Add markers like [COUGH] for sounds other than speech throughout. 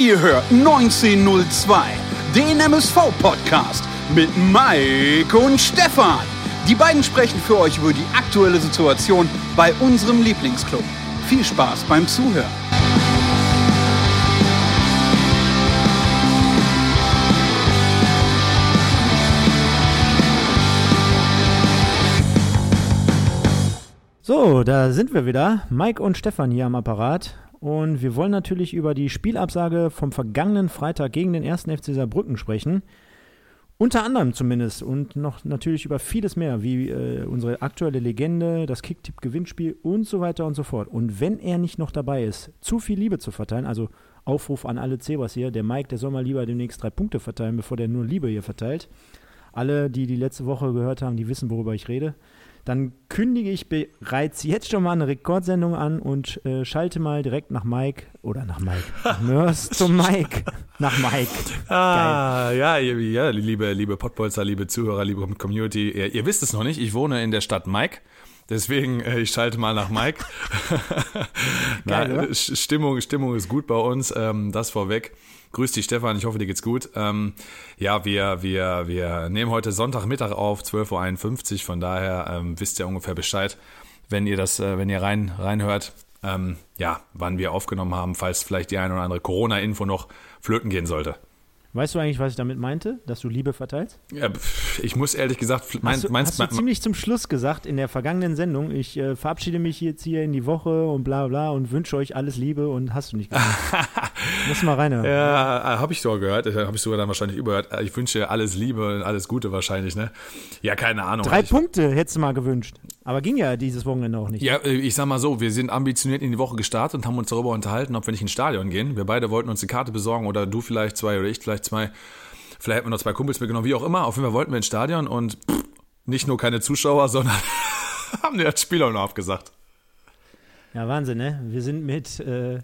Ihr hört 1902, den MSV-Podcast mit Mike und Stefan. Die beiden sprechen für euch über die aktuelle Situation bei unserem Lieblingsclub. Viel Spaß beim Zuhören. So, da sind wir wieder. Mike und Stefan hier am Apparat. Und wir wollen natürlich über die Spielabsage vom vergangenen Freitag gegen den 1. FC Saarbrücken sprechen. Unter anderem zumindest und noch natürlich über vieles mehr, wie äh, unsere aktuelle Legende, das Kicktipp-Gewinnspiel und so weiter und so fort. Und wenn er nicht noch dabei ist, zu viel Liebe zu verteilen, also Aufruf an alle Zebras hier, der Mike, der soll mal lieber demnächst drei Punkte verteilen, bevor der nur Liebe hier verteilt. Alle, die die letzte Woche gehört haben, die wissen, worüber ich rede dann kündige ich bereits jetzt schon mal eine Rekordsendung an und äh, schalte mal direkt nach Mike oder nach Mike. [LAUGHS] Nurse zum Mike. Nach Mike. Ah, ja, ja, liebe, liebe Pottbolzer, liebe Zuhörer, liebe Community. Ihr, ihr, wisst es noch nicht, ich wohne in der Stadt Mike. Deswegen, äh, ich schalte mal nach Mike. [LAUGHS] [LAUGHS] Geil, Na, Stimmung, Stimmung ist gut bei uns, ähm, das vorweg. Grüß dich, Stefan. Ich hoffe, dir geht's gut. Ähm, ja, wir, wir, wir nehmen heute Sonntagmittag auf, 12.51 Uhr. Von daher ähm, wisst ihr ungefähr Bescheid, wenn ihr das, äh, wenn ihr rein, reinhört, ähm, ja, wann wir aufgenommen haben, falls vielleicht die eine oder andere Corona-Info noch flöten gehen sollte. Weißt du eigentlich, was ich damit meinte, dass du Liebe verteilst? Ja, ich muss ehrlich gesagt, mein, hast du, meinst, hast du ziemlich zum Schluss gesagt in der vergangenen Sendung, ich äh, verabschiede mich jetzt hier in die Woche und bla bla und wünsche euch alles Liebe und hast du nicht gesagt. [LAUGHS] Muss mal reinhören. Ja, äh, habe ich sogar gehört, habe ich sogar dann wahrscheinlich überhört. Ich wünsche alles Liebe und alles Gute wahrscheinlich, ne? Ja, keine Ahnung. Drei Punkte hättest du mal gewünscht. Aber ging ja dieses Wochenende auch nicht. Ja, äh, ich sag mal so, wir sind ambitioniert in die Woche gestartet und haben uns darüber unterhalten, ob wir nicht ins Stadion gehen. Wir beide wollten uns eine Karte besorgen oder du vielleicht zwei oder ich vielleicht zwei. Vielleicht hätten wir noch zwei Kumpels mitgenommen, wie auch immer. Auf jeden Fall wollten wir ins Stadion und pff, nicht nur keine Zuschauer, sondern [LAUGHS] haben das Spiel auch noch abgesagt. Ja, Wahnsinn, ne? Wir sind mit, äh,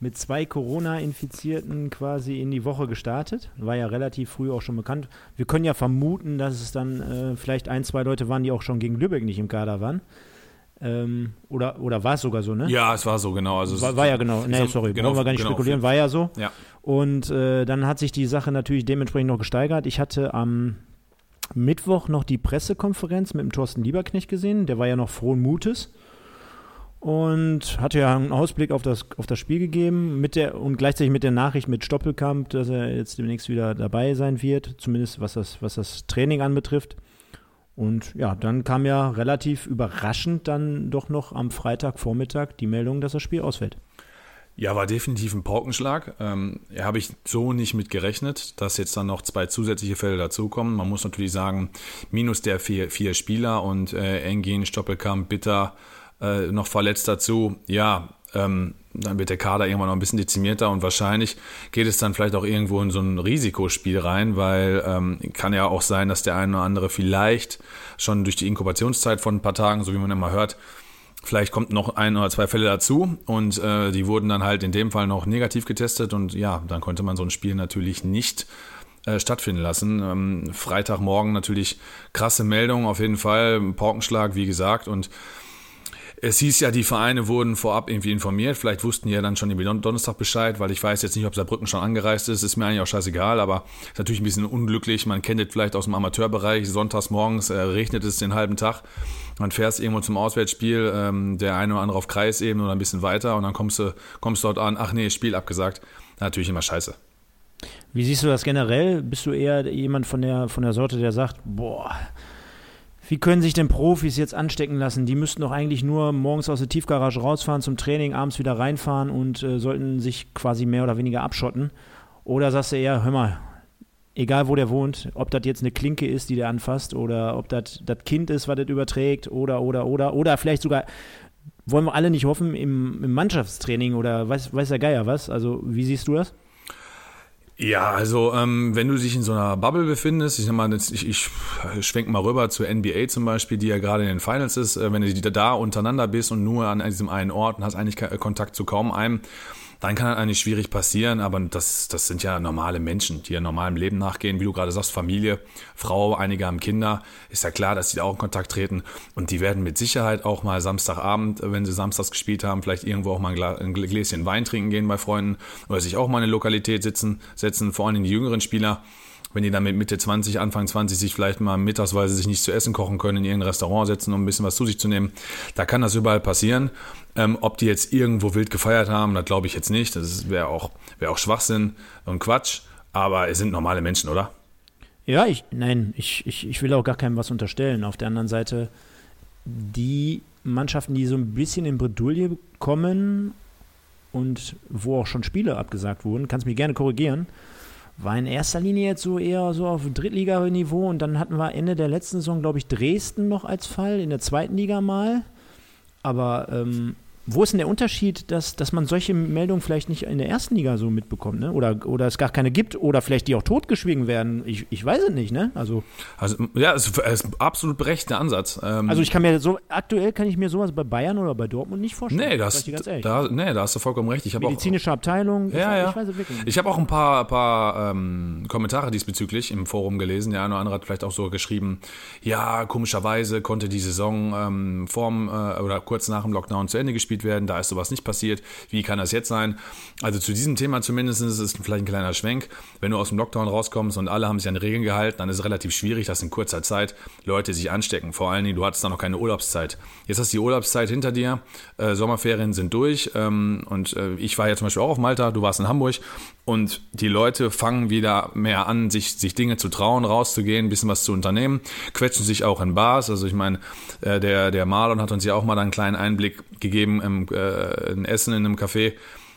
mit zwei Corona-Infizierten quasi in die Woche gestartet. War ja relativ früh auch schon bekannt. Wir können ja vermuten, dass es dann äh, vielleicht ein, zwei Leute waren, die auch schon gegen Lübeck nicht im Kader waren. Ähm, oder, oder war es sogar so, ne? Ja, es war so, genau. Also war, war ja genau. Nee, sorry, genau, wollen wir gar nicht genau, spekulieren, war ja so. Ja. Und äh, dann hat sich die Sache natürlich dementsprechend noch gesteigert. Ich hatte am Mittwoch noch die Pressekonferenz mit dem Thorsten Lieberknecht gesehen. Der war ja noch frohen Mutes und hatte ja einen Ausblick auf das, auf das Spiel gegeben mit der, und gleichzeitig mit der Nachricht mit Stoppelkamp, dass er jetzt demnächst wieder dabei sein wird, zumindest was das, was das Training anbetrifft. Und ja, dann kam ja relativ überraschend dann doch noch am Freitagvormittag die Meldung, dass das Spiel ausfällt. Ja, war definitiv ein Paukenschlag. Ähm, Habe ich so nicht mit gerechnet, dass jetzt dann noch zwei zusätzliche Fälle dazukommen. Man muss natürlich sagen, minus der vier, vier Spieler und äh, Engin, Stoppelkamp, Bitter äh, noch verletzt dazu. Ja, ähm, dann wird der Kader irgendwann noch ein bisschen dezimierter und wahrscheinlich geht es dann vielleicht auch irgendwo in so ein Risikospiel rein, weil ähm, kann ja auch sein, dass der eine oder andere vielleicht schon durch die Inkubationszeit von ein paar Tagen, so wie man immer hört, vielleicht kommt noch ein oder zwei Fälle dazu und äh, die wurden dann halt in dem Fall noch negativ getestet und ja, dann konnte man so ein Spiel natürlich nicht äh, stattfinden lassen. Ähm, Freitagmorgen natürlich krasse Meldung, auf jeden Fall, Paukenschlag, wie gesagt und es hieß ja, die Vereine wurden vorab irgendwie informiert. Vielleicht wussten die ja dann schon irgendwie Donnerstag Bescheid, weil ich weiß jetzt nicht, ob Saarbrücken schon angereist ist. Ist mir eigentlich auch scheißegal, aber ist natürlich ein bisschen unglücklich. Man kennt es vielleicht aus dem Amateurbereich. Sonntags morgens äh, regnet es den halben Tag. Man fährst irgendwo zum Auswärtsspiel, ähm, der eine oder andere auf Kreisebene oder ein bisschen weiter und dann kommst du kommst dort an, ach nee, Spiel abgesagt. Natürlich immer scheiße. Wie siehst du das generell? Bist du eher jemand von der, von der Sorte, der sagt, boah, wie können sich denn Profis jetzt anstecken lassen? Die müssten doch eigentlich nur morgens aus der Tiefgarage rausfahren zum Training, abends wieder reinfahren und äh, sollten sich quasi mehr oder weniger abschotten. Oder sagst du eher, hör mal, egal wo der wohnt, ob das jetzt eine Klinke ist, die der anfasst, oder ob das das Kind ist, was das überträgt, oder, oder, oder, oder vielleicht sogar, wollen wir alle nicht hoffen, im, im Mannschaftstraining oder weiß, weiß der Geier was. Also, wie siehst du das? Ja, also ähm, wenn du dich in so einer Bubble befindest, ich, mal, ich, ich schwenk mal rüber zur NBA zum Beispiel, die ja gerade in den Finals ist, äh, wenn du da untereinander bist und nur an diesem einen Ort und hast eigentlich Kontakt zu kaum einem, dann kann eigentlich schwierig passieren, aber das, das sind ja normale Menschen, die ja normalem Leben nachgehen, wie du gerade sagst, Familie, Frau, einige haben Kinder, ist ja klar, dass die da auch in Kontakt treten. Und die werden mit Sicherheit auch mal Samstagabend, wenn sie samstags gespielt haben, vielleicht irgendwo auch mal ein Gläschen Wein trinken gehen bei Freunden oder sich auch mal in eine Lokalität sitzen, setzen, vor allem die jüngeren Spieler wenn die dann mit Mitte 20, Anfang 20 sich vielleicht mal mittagsweise sich nicht zu essen kochen können, in irgendein Restaurant setzen, um ein bisschen was zu sich zu nehmen, da kann das überall passieren. Ähm, ob die jetzt irgendwo wild gefeiert haben, das glaube ich jetzt nicht. Das wäre auch, wär auch Schwachsinn und Quatsch. Aber es sind normale Menschen, oder? Ja, ich, nein, ich, ich, ich will auch gar keinem was unterstellen. Auf der anderen Seite, die Mannschaften, die so ein bisschen in Bredouille kommen und wo auch schon Spiele abgesagt wurden, kannst mich gerne korrigieren, war in erster Linie jetzt so eher so auf Drittliganiveau und dann hatten wir Ende der letzten Saison, glaube ich, Dresden noch als Fall, in der zweiten Liga mal. Aber ähm, wo ist denn der Unterschied, dass, dass man solche Meldungen vielleicht nicht in der ersten Liga so mitbekommt, ne? Oder, oder es gar keine gibt oder vielleicht die auch totgeschwiegen werden? Ich, ich weiß es nicht, ne? Also, also ja, es ist, absolut berechtigter Ansatz. Ähm, also ich kann mir so, aktuell kann ich mir sowas bei Bayern oder bei Dortmund nicht vorstellen. Nee, das, da, nee da hast du vollkommen recht. Ich Medizinische auch, Abteilung, ja, ich, ja. ich weiß es wirklich nicht. Ich habe auch ein paar, paar ähm, Kommentare diesbezüglich im Forum gelesen. Der eine oder andere hat vielleicht auch so geschrieben, ja, komischerweise konnte die Saison ähm, vorm äh, oder kurz nach dem Lockdown zu Ende gespielt werden. Da ist sowas nicht passiert. Wie kann das jetzt sein? Also zu diesem Thema zumindest ist es vielleicht ein kleiner Schwenk. Wenn du aus dem Lockdown rauskommst und alle haben sich an Regeln gehalten, dann ist es relativ schwierig, dass in kurzer Zeit Leute sich anstecken. Vor allen Dingen, du hattest dann noch keine Urlaubszeit. Jetzt hast du die Urlaubszeit hinter dir, äh, Sommerferien sind durch ähm, und äh, ich war ja zum Beispiel auch auf Malta, du warst in Hamburg und die Leute fangen wieder mehr an, sich, sich Dinge zu trauen, rauszugehen, ein bisschen was zu unternehmen, quetschen sich auch in Bars. Also ich meine, äh, der, der Marlon hat uns ja auch mal einen kleinen Einblick gegeben im äh, ein Essen in einem Café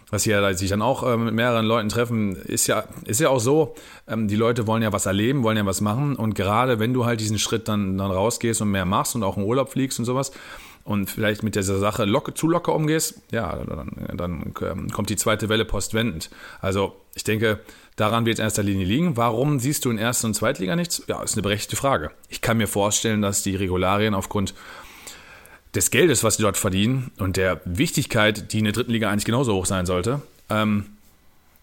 was hier sich dann auch äh, mit mehreren Leuten treffen, ist ja, ist ja auch so, ähm, die Leute wollen ja was erleben, wollen ja was machen und gerade wenn du halt diesen Schritt dann, dann rausgehst und mehr machst und auch in Urlaub fliegst und sowas, und vielleicht mit dieser Sache locker, zu locker umgehst, ja, dann, dann ähm, kommt die zweite Welle postwendend. Also ich denke, daran wird es in erster Linie liegen. Warum siehst du in Erster und Zweitliga nichts? Ja, ist eine berechtigte Frage. Ich kann mir vorstellen, dass die Regularien aufgrund des Geldes, was die dort verdienen und der Wichtigkeit, die in der dritten Liga eigentlich genauso hoch sein sollte, ähm,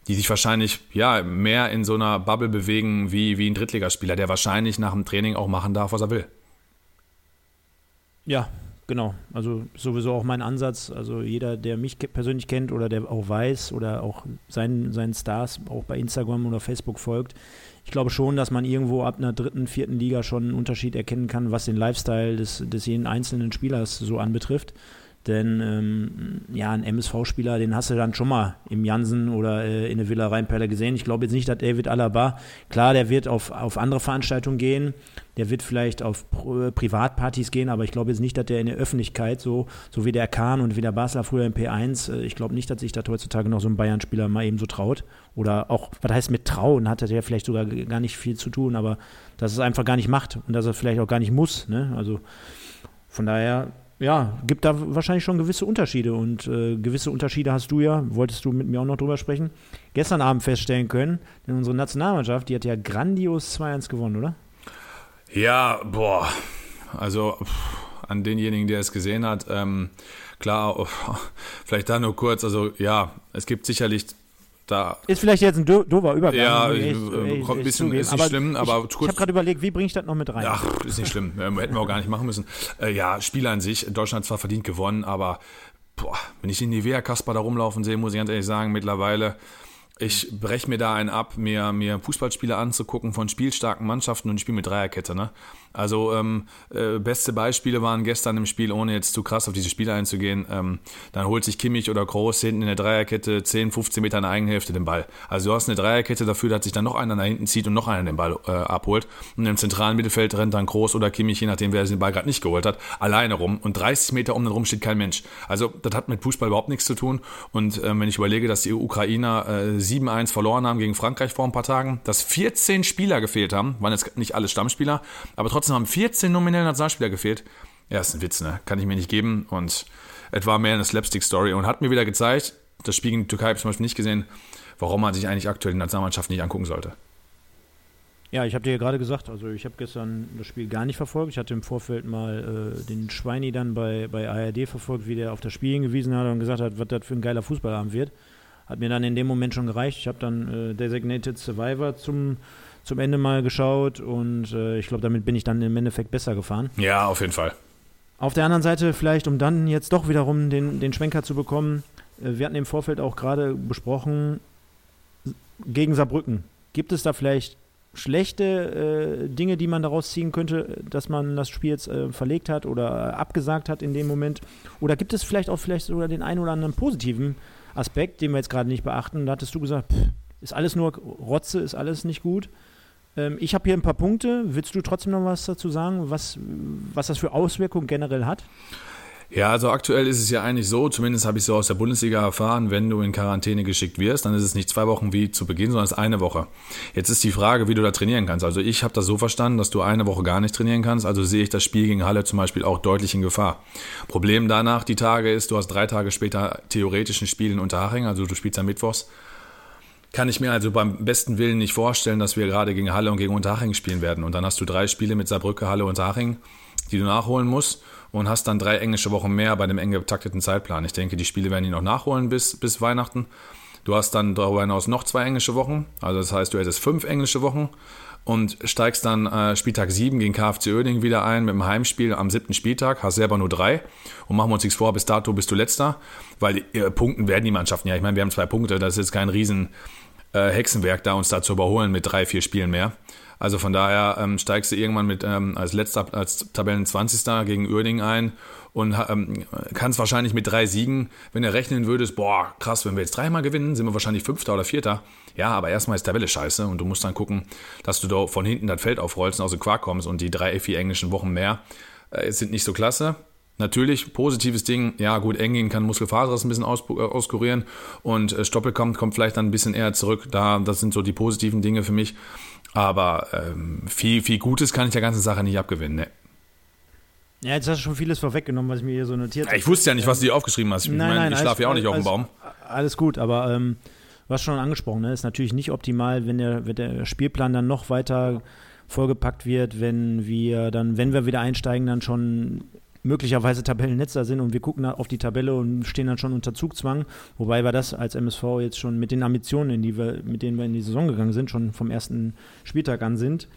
die sich wahrscheinlich ja mehr in so einer Bubble bewegen wie, wie ein Drittligaspieler, der wahrscheinlich nach dem Training auch machen darf, was er will. Ja, Genau, also sowieso auch mein Ansatz. Also jeder, der mich persönlich kennt oder der auch weiß oder auch seinen, seinen Stars auch bei Instagram oder Facebook folgt, ich glaube schon, dass man irgendwo ab einer dritten, vierten Liga schon einen Unterschied erkennen kann, was den Lifestyle des, des jeden einzelnen Spielers so anbetrifft. Denn ähm, ja, ein MSV-Spieler, den hast du dann schon mal im Jansen oder äh, in der Villa Rheinperle gesehen. Ich glaube jetzt nicht, dass David Alaba, klar, der wird auf, auf andere Veranstaltungen gehen, der wird vielleicht auf Pri Privatpartys gehen, aber ich glaube jetzt nicht, dass der in der Öffentlichkeit, so, so wie der Kahn und wie der Basler früher im P1, äh, ich glaube nicht, dass sich das heutzutage noch so ein Bayern-Spieler mal eben so traut. Oder auch, was heißt mit trauen, hat er ja vielleicht sogar gar nicht viel zu tun, aber dass es einfach gar nicht macht und dass er vielleicht auch gar nicht muss. Ne? Also von daher ja, gibt da wahrscheinlich schon gewisse Unterschiede. Und äh, gewisse Unterschiede hast du ja, wolltest du mit mir auch noch drüber sprechen, gestern Abend feststellen können. Denn unsere Nationalmannschaft, die hat ja grandios 2-1 gewonnen, oder? Ja, boah. Also an denjenigen, der es gesehen hat, ähm, klar, [LAUGHS] vielleicht da nur kurz. Also ja, es gibt sicherlich da ist vielleicht jetzt ein do doofer Übergang. Ja, echt, äh, kommt ein bisschen, ist nicht aber schlimm, aber ich, ich habe gerade überlegt, wie bringe ich das noch mit rein? Ach, ist nicht schlimm, hätten wir auch gar nicht machen müssen. Äh, ja, Spieler an sich, Deutschland zwar verdient gewonnen, aber boah, wenn ich den Nivea Kasper da rumlaufen sehe, muss ich ganz ehrlich sagen, mittlerweile ich breche mir da einen ab, mir, mir Fußballspiele anzugucken von spielstarken Mannschaften und ich spiele mit Dreierkette. Ne? Also ähm, äh, beste Beispiele waren gestern im Spiel, ohne jetzt zu krass auf diese Spiele einzugehen. Ähm, dann holt sich Kimmich oder Groß hinten in der Dreierkette 10, 15 Meter in der Eigenhälfte den Ball. Also du hast eine Dreierkette dafür, dass sich dann noch einer nach hinten zieht und noch einer den Ball äh, abholt. Und im zentralen Mittelfeld rennt dann Groß oder Kimmich, je nachdem wer den Ball gerade nicht geholt hat, alleine rum. Und 30 Meter um den rum steht kein Mensch. Also das hat mit Fußball überhaupt nichts zu tun. Und ähm, wenn ich überlege, dass die Ukrainer äh, 7-1 verloren haben gegen Frankreich vor ein paar Tagen, dass 14 Spieler gefehlt haben, waren jetzt nicht alle Stammspieler, aber trotzdem haben 14 nominelle Nationalspieler gefehlt. Ja, ist ein Witz, ne? Kann ich mir nicht geben. Und es war mehr eine Slapstick-Story und hat mir wieder gezeigt, das Spiel gegen Türkei habe ich zum Beispiel nicht gesehen, warum man sich eigentlich aktuell die Nationalmannschaft nicht angucken sollte. Ja, ich habe dir ja gerade gesagt, also ich habe gestern das Spiel gar nicht verfolgt. Ich hatte im Vorfeld mal äh, den Schweini dann bei, bei ARD verfolgt, wie der auf das Spiel hingewiesen hat und gesagt hat, was das für ein geiler Fußballabend wird. hat mir dann in dem Moment schon gereicht. Ich habe dann äh, Designated Survivor zum, zum Ende mal geschaut und äh, ich glaube, damit bin ich dann im Endeffekt besser gefahren. Ja, auf jeden Fall. Auf der anderen Seite vielleicht, um dann jetzt doch wiederum den, den Schwenker zu bekommen, äh, wir hatten im Vorfeld auch gerade besprochen, gegen Saarbrücken. Gibt es da vielleicht schlechte äh, Dinge, die man daraus ziehen könnte, dass man das Spiel jetzt äh, verlegt hat oder abgesagt hat in dem Moment? Oder gibt es vielleicht auch vielleicht sogar den einen oder anderen positiven Aspekt, den wir jetzt gerade nicht beachten? Da hattest du gesagt, pff, ist alles nur Rotze, ist alles nicht gut. Ähm, ich habe hier ein paar Punkte. Willst du trotzdem noch was dazu sagen, was, was das für Auswirkungen generell hat? Ja, also aktuell ist es ja eigentlich so, zumindest habe ich so aus der Bundesliga erfahren, wenn du in Quarantäne geschickt wirst, dann ist es nicht zwei Wochen wie zu Beginn, sondern es ist eine Woche. Jetzt ist die Frage, wie du da trainieren kannst. Also ich habe das so verstanden, dass du eine Woche gar nicht trainieren kannst, also sehe ich das Spiel gegen Halle zum Beispiel auch deutlich in Gefahr. Problem danach die Tage ist, du hast drei Tage später theoretisch ein Spiel in Unterhaching, also du spielst am Mittwochs. Kann ich mir also beim besten Willen nicht vorstellen, dass wir gerade gegen Halle und gegen Unterhaching spielen werden. Und dann hast du drei Spiele mit Saarbrücke, Halle und Unterhaching, die du nachholen musst und hast dann drei englische Wochen mehr bei dem eng getakteten Zeitplan. Ich denke, die Spiele werden die noch nachholen bis, bis Weihnachten. Du hast dann darüber hinaus noch zwei englische Wochen, also das heißt, du hättest fünf englische Wochen und steigst dann äh, Spieltag 7 gegen KFC Oerding wieder ein mit dem Heimspiel am siebten Spieltag, hast selber nur drei und machen wir uns nichts vor, bis dato bist du letzter, weil äh, Punkten werden die Mannschaften ja, ich meine, wir haben zwei Punkte, das ist jetzt kein riesen äh, Hexenwerk da, uns da zu überholen mit drei, vier Spielen mehr. Also von daher ähm, steigst du irgendwann mit ähm, als letzter, als Tabellen 20. gegen Uerding ein und ähm, kannst wahrscheinlich mit drei Siegen, wenn du rechnen würdest, boah, krass, wenn wir jetzt dreimal gewinnen, sind wir wahrscheinlich Fünfter oder Vierter. Ja, aber erstmal ist Tabelle scheiße und du musst dann gucken, dass du da von hinten das Feld aufrollst und aus dem Quark kommst und die drei, vier englischen Wochen mehr äh, sind nicht so klasse. Natürlich, positives Ding, ja gut, Engin kann Muskelfaserriss ein bisschen aus, äh, auskurieren und äh, Stoppelkamp kommt vielleicht dann ein bisschen eher zurück. Da, das sind so die positiven Dinge für mich. Aber ähm, viel, viel Gutes kann ich der ganzen Sache nicht abgewinnen. Ne. Ja, jetzt hast du schon vieles vorweggenommen, was ich mir hier so notiert habe. Ich wusste ja nicht, was du dir aufgeschrieben hast. Ich nein, meine, nein, ich schlafe ja auch nicht auf dem Baum. Alles gut, aber ähm, du hast schon angesprochen, ne? ist natürlich nicht optimal, wenn der, wenn der Spielplan dann noch weiter vollgepackt wird, wenn wir dann, wenn wir wieder einsteigen, dann schon möglicherweise Tabellenletzter sind und wir gucken auf die Tabelle und stehen dann schon unter Zugzwang, wobei wir das als MSV jetzt schon mit den Ambitionen, die wir, mit denen wir in die Saison gegangen sind, schon vom ersten Spieltag an sind.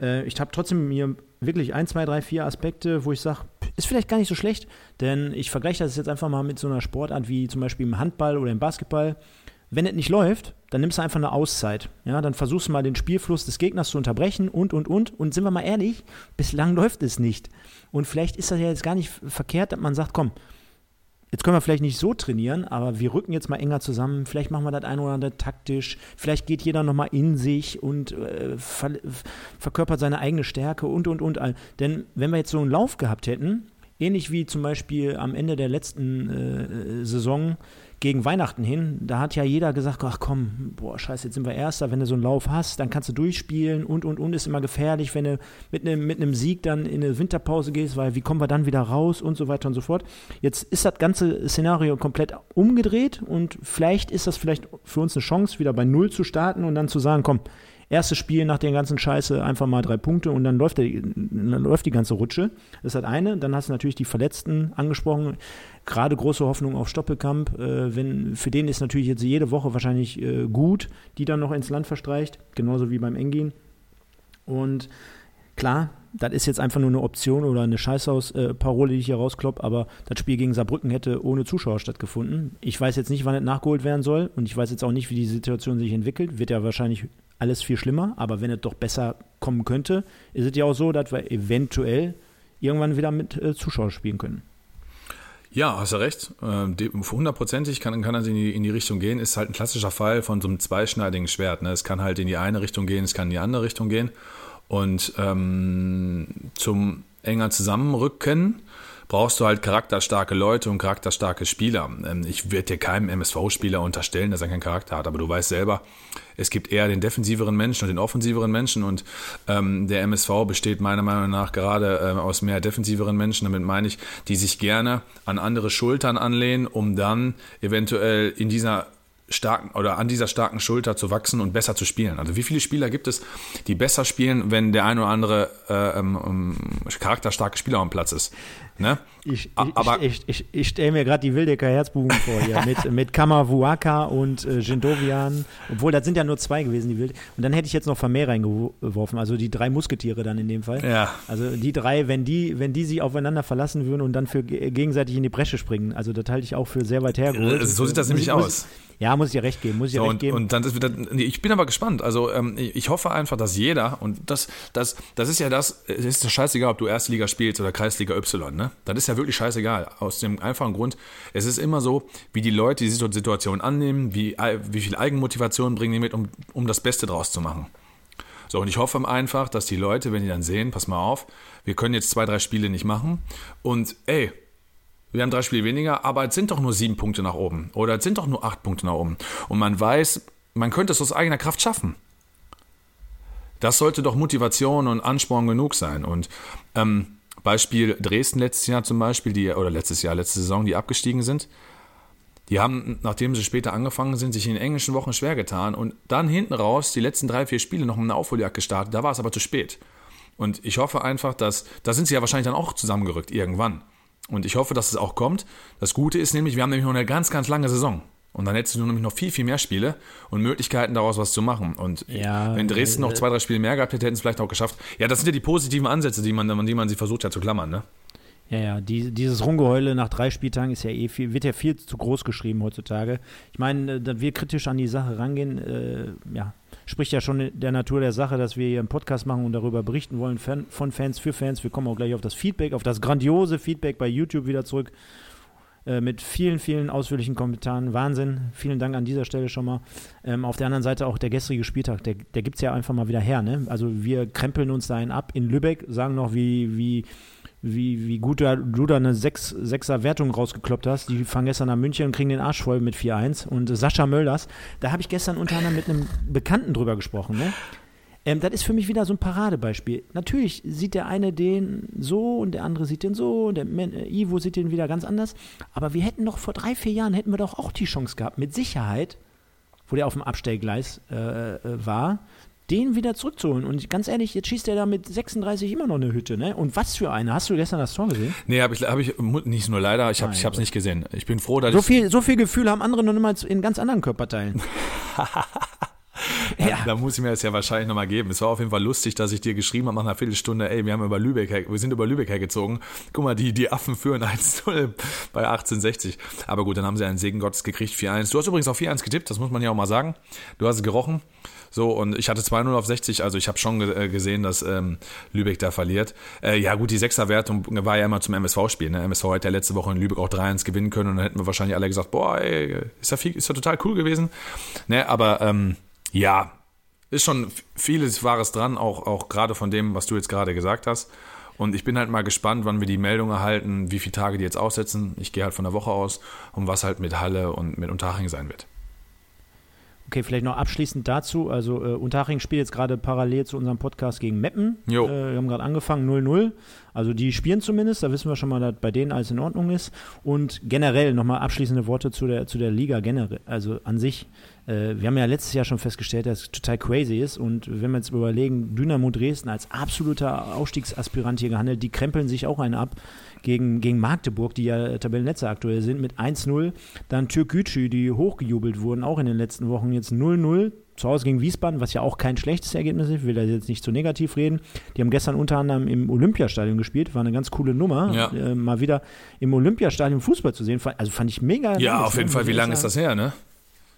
Äh, ich habe trotzdem mir wirklich ein, zwei, drei, vier Aspekte, wo ich sage, ist vielleicht gar nicht so schlecht, denn ich vergleiche das jetzt einfach mal mit so einer Sportart wie zum Beispiel im Handball oder im Basketball. Wenn es nicht läuft, dann nimmst du einfach eine Auszeit. Ja, dann versuchst du mal den Spielfluss des Gegners zu unterbrechen und, und, und. Und sind wir mal ehrlich, bislang läuft es nicht. Und vielleicht ist das ja jetzt gar nicht verkehrt, dass man sagt, komm, jetzt können wir vielleicht nicht so trainieren, aber wir rücken jetzt mal enger zusammen. Vielleicht machen wir das ein oder andere taktisch. Vielleicht geht jeder nochmal in sich und äh, ver verkörpert seine eigene Stärke und, und, und. Denn wenn wir jetzt so einen Lauf gehabt hätten, ähnlich wie zum Beispiel am Ende der letzten äh, Saison, gegen Weihnachten hin, da hat ja jeder gesagt, ach komm, boah, scheiße, jetzt sind wir Erster, wenn du so einen Lauf hast, dann kannst du durchspielen und, und, und, ist immer gefährlich, wenn du mit einem mit einem Sieg dann in eine Winterpause gehst, weil wie kommen wir dann wieder raus und so weiter und so fort. Jetzt ist das ganze Szenario komplett umgedreht und vielleicht ist das vielleicht für uns eine Chance, wieder bei Null zu starten und dann zu sagen, komm, erstes Spiel nach der ganzen Scheiße einfach mal drei Punkte und dann läuft, der, dann läuft die ganze Rutsche. Das ist das eine. Dann hast du natürlich die Verletzten angesprochen. Gerade große Hoffnung auf Stoppelkamp. Äh, wenn, für den ist natürlich jetzt jede Woche wahrscheinlich äh, gut, die dann noch ins Land verstreicht. Genauso wie beim Engin. Und klar, das ist jetzt einfach nur eine Option oder eine Scheißhaus-Parole, die ich hier rauskloppe, aber das Spiel gegen Saarbrücken hätte ohne Zuschauer stattgefunden. Ich weiß jetzt nicht, wann es nachgeholt werden soll und ich weiß jetzt auch nicht, wie die Situation sich entwickelt. Wird ja wahrscheinlich alles viel schlimmer, aber wenn es doch besser kommen könnte, ist es ja auch so, dass wir eventuell irgendwann wieder mit äh, Zuschauern spielen können. Ja, hast du recht. Äh, hundertprozentig kann, kann das in die, in die Richtung gehen. Ist halt ein klassischer Fall von so einem zweischneidigen Schwert. Ne? Es kann halt in die eine Richtung gehen, es kann in die andere Richtung gehen. Und ähm, zum enger Zusammenrücken brauchst du halt charakterstarke Leute und charakterstarke Spieler. Ähm, ich werde dir keinem MSV-Spieler unterstellen, dass er keinen Charakter hat, aber du weißt selber, es gibt eher den defensiveren Menschen und den offensiveren Menschen und ähm, der MSV besteht meiner Meinung nach gerade äh, aus mehr defensiveren Menschen. Damit meine ich, die sich gerne an andere Schultern anlehnen, um dann eventuell in dieser starken oder an dieser starken Schulter zu wachsen und besser zu spielen. Also wie viele Spieler gibt es, die besser spielen, wenn der ein oder andere äh, ähm, ähm charakterstarke Spieler am Platz ist? Ne? Ich, Aber- ich, ich, ich, stelle mir gerade die Wildecker Herzbuben vor hier mit, [LAUGHS] mit Kamavuaka und äh, Jindovian. Obwohl, das sind ja nur zwei gewesen, die Wild. Und dann hätte ich jetzt noch Vermeer reingeworfen, also die drei Musketiere dann in dem Fall. Ja. Also die drei, wenn die, wenn die sich aufeinander verlassen würden und dann für ge- gegenseitig in die Bresche springen. Also das halte ich auch für sehr weit hergeholt. Äh, so sieht das nämlich ich- muss aus. Ja, muss ich dir recht geben, muss ich dir So, recht und, geben. und dann ist wieder, ich bin aber gespannt. Also ähm, ich hoffe einfach, dass jeder, und das, das, das ist ja das, es ist scheißegal, ob du Erste Liga spielst oder Kreisliga Y, ne? Das ist ja wirklich scheißegal. Aus dem einfachen Grund, es ist immer so, wie die Leute die Situ- Situation annehmen, wie, wie viel Eigenmotivation bringen die mit, um, um das Beste draus zu machen. So, und ich hoffe einfach, dass die Leute, wenn die dann sehen, pass mal auf, wir können jetzt zwei, drei Spiele nicht machen und ey, wir haben drei Spiele weniger, aber es sind doch nur sieben Punkte nach oben. Oder es sind doch nur acht Punkte nach oben. Und man weiß, man könnte es aus eigener Kraft schaffen. Das sollte doch Motivation und Ansporn genug sein. Und ähm, Beispiel Dresden letztes Jahr zum Beispiel, die, oder letztes Jahr, letzte Saison, die abgestiegen sind. Die haben, nachdem sie später angefangen sind, sich in den englischen Wochen schwer getan und dann hinten raus die letzten drei, vier Spiele noch mit einer Aufholjagd gestartet. Da war es aber zu spät. Und ich hoffe einfach, dass, da sind sie ja wahrscheinlich dann auch zusammengerückt irgendwann. Und ich hoffe, dass es auch kommt. Das Gute ist nämlich, wir haben nämlich noch eine ganz, ganz lange Saison. Und dann hättest du nämlich noch viel, viel mehr Spiele und Möglichkeiten daraus was zu machen. Und Ja, wenn Dresden äh, noch zwei, drei Spiele mehr gehabt hätte, hätten sie es vielleicht auch geschafft. Ja, das sind ja die positiven Ansätze, die man, an die man sie versucht hat zu klammern, ne? Ja, ja, die, dieses Rumgeheule nach drei Spieltagen ist ja eh viel, wird ja viel zu groß geschrieben heutzutage. Ich meine, äh, dass wir kritisch an die Sache rangehen, äh, ja, spricht ja schon der Natur der Sache, dass wir hier einen Podcast machen und darüber berichten wollen Fan, von Fans für Fans. Wir kommen auch gleich auf das Feedback, auf das grandiose Feedback bei YouTube wieder zurück. Äh, mit vielen, vielen ausführlichen Kommentaren. Wahnsinn. Vielen Dank an dieser Stelle schon mal. Ähm, auf der anderen Seite auch der gestrige Spieltag, der, der gibt es ja einfach mal wieder her. Ne? Also wir krempeln uns da einen ab in Lübeck, sagen noch, wie, wie, wie, wie gut du, da eine 6, 6er Wertung rausgekloppt hast. Die fahren gestern nach München und kriegen den Arsch voll mit 4-1. Und Sascha Mölders, da habe ich gestern unter anderem mit einem Bekannten drüber gesprochen. Ne? Ähm, das ist für mich wieder so ein Paradebeispiel. Natürlich sieht der eine den so und der andere sieht den so und der äh, Ivo sieht den wieder ganz anders. Aber wir hätten doch vor drei, vier Jahren hätten wir doch auch die Chance gehabt, mit Sicherheit, wo der auf dem Abstellgleis äh, äh, war, den wieder zurückzuholen. Und ganz ehrlich, jetzt schießt er da mit 36 immer noch eine Hütte, ne? Und was für eine? Hast du gestern das Tor gesehen? Nee, habe ich, hab ich nicht nur leider, ich habe es nicht gesehen. Ich bin froh, dass So ich, viel, so viel Gefühl haben andere noch niemals in ganz anderen Körperteilen. [LAUGHS] ja. Da muss ich mir das ja wahrscheinlich nochmal geben. Es war auf jeden Fall lustig, dass ich dir geschrieben habe nach einer Viertelstunde, ey, wir haben über Lübeck, wir sind über Lübeck hergezogen. Guck mal, die, die Affen führen 1-0 bei 1860. Aber gut, dann haben sie einen Segen Gottes gekriegt, 4-1. Du hast übrigens auf 4-1 getippt, das muss man ja auch mal sagen. Du hast es gerochen. So, und ich hatte 2-0 auf 60, also ich habe schon ge- äh, gesehen, dass ähm, Lübeck da verliert. Äh, ja gut, die Sechserwertung war ja immer zum MSV-Spiel. Ne? MSV hätte ja letzte Woche in Lübeck auch 3-1 gewinnen können und dann hätten wir wahrscheinlich alle gesagt, boah, ey, ist ja total cool gewesen. Ne, aber ähm, ja, ist schon vieles Wahres dran, auch, auch gerade von dem, was du jetzt gerade gesagt hast. Und ich bin halt mal gespannt, wann wir die Meldung erhalten, wie viele Tage die jetzt aussetzen. Ich gehe halt von der Woche aus, und was halt mit Halle und mit Unterhaching sein wird. Okay, vielleicht noch abschließend dazu. Also äh, Unterhaching spielt jetzt gerade parallel zu unserem Podcast gegen Meppen. Jo. Äh, wir haben gerade angefangen 0-0. Also die spielen zumindest, da wissen wir schon mal, dass bei denen alles in Ordnung ist. Und generell nochmal abschließende Worte zu der, zu der Liga generell, also an sich. Äh, wir haben ja letztes Jahr schon festgestellt, dass es total crazy ist. Und wenn wir jetzt überlegen, Dynamo Dresden als absoluter Aufstiegsaspirant hier gehandelt, die krempeln sich auch einen ab gegen, gegen Magdeburg, die ja Tabellennetzer aktuell sind, mit 1-0. Dann Türkgücü, die hochgejubelt wurden, auch in den letzten Wochen jetzt 0-0. Zu Hause gegen Wiesbaden, was ja auch kein schlechtes Ergebnis ist, ich will da jetzt nicht zu negativ reden. Die haben gestern unter anderem im Olympiastadion gespielt, war eine ganz coole Nummer, Ja. äh, mal wieder im Olympiastadion Fußball zu sehen. Also fand ich mega. Ja, auf jeden ne? Fall. Wie lange ist das her, ne?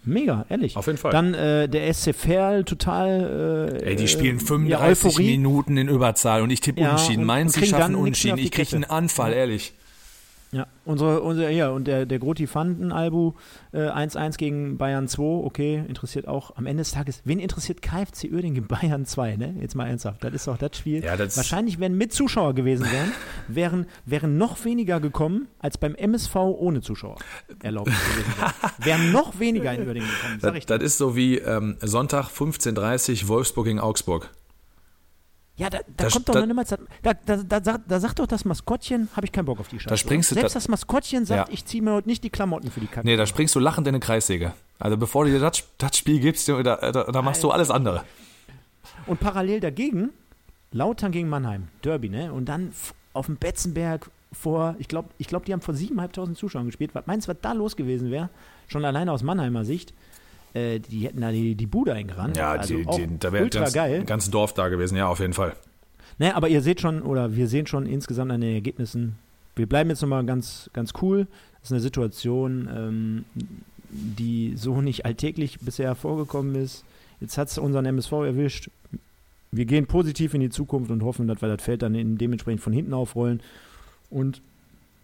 Mega, ehrlich. Auf jeden Fall. Dann äh, der SC Verl, total. Äh, Ey, die spielen äh, 35 Euphorie. Minuten in Überzahl und ich tippe Ja, Unentschieden. und- Meinen sie schaffen die Ich kriege einen. Anfall, Ja. ehrlich. Ja, unsere, unsere, ja, und der, der Groti Fanden Albu äh, 1-1 gegen Bayern 2, okay, interessiert auch am Ende des Tages, wen interessiert KFC Uerdingen gegen Bayern 2, ne? Jetzt mal ernsthaft, das ist doch das Spiel. Ja, das- Wahrscheinlich, wenn mit Zuschauer gewesen wären, [LAUGHS] wären, wären noch weniger gekommen als beim MSV ohne Zuschauer erlaubt gewesen wären. [LAUGHS] Wären noch weniger in Uerdingen gekommen, sag Das, ich das ist so wie ähm, Sonntag 15.30 Wolfsburg gegen Augsburg. Ja, da, da das- kommt doch da- noch niemals, da, da, da, da, sagt- da doch das Maskottchen, habe ich keinen Bock auf die Scheiße. Da springst du- Selbst da- das Maskottchen sagt, Ja. ich ziehe mir heute nicht die Klamotten für die Kacke. Nee, da springst du lachend in eine Kreissäge. Also bevor du dir das, das Spiel gibst, da, da, da machst du alles andere. Und parallel dagegen Lautern gegen Mannheim, Derby, ne? Und dann auf dem Betzenberg vor, ich glaube, ich glaub, die haben vor 7.500 Zuschauern gespielt. Was meinst du, was da los gewesen wäre? Schon alleine aus Mannheimer Sicht. Äh, die hätten da die, die Bude eingerannt. Ja, also die, die, da wäre das geil. ganze Dorf da gewesen, ja, auf jeden Fall. Naja, aber ihr seht schon, oder wir sehen schon insgesamt an den Ergebnissen, wir bleiben jetzt nochmal ganz, ganz cool. Das ist eine Situation, ähm, die so nicht alltäglich bisher vorgekommen ist. Jetzt hat es unseren MSV erwischt. Wir gehen positiv in die Zukunft und hoffen, dass wir das Feld dann dementsprechend von hinten aufrollen. Und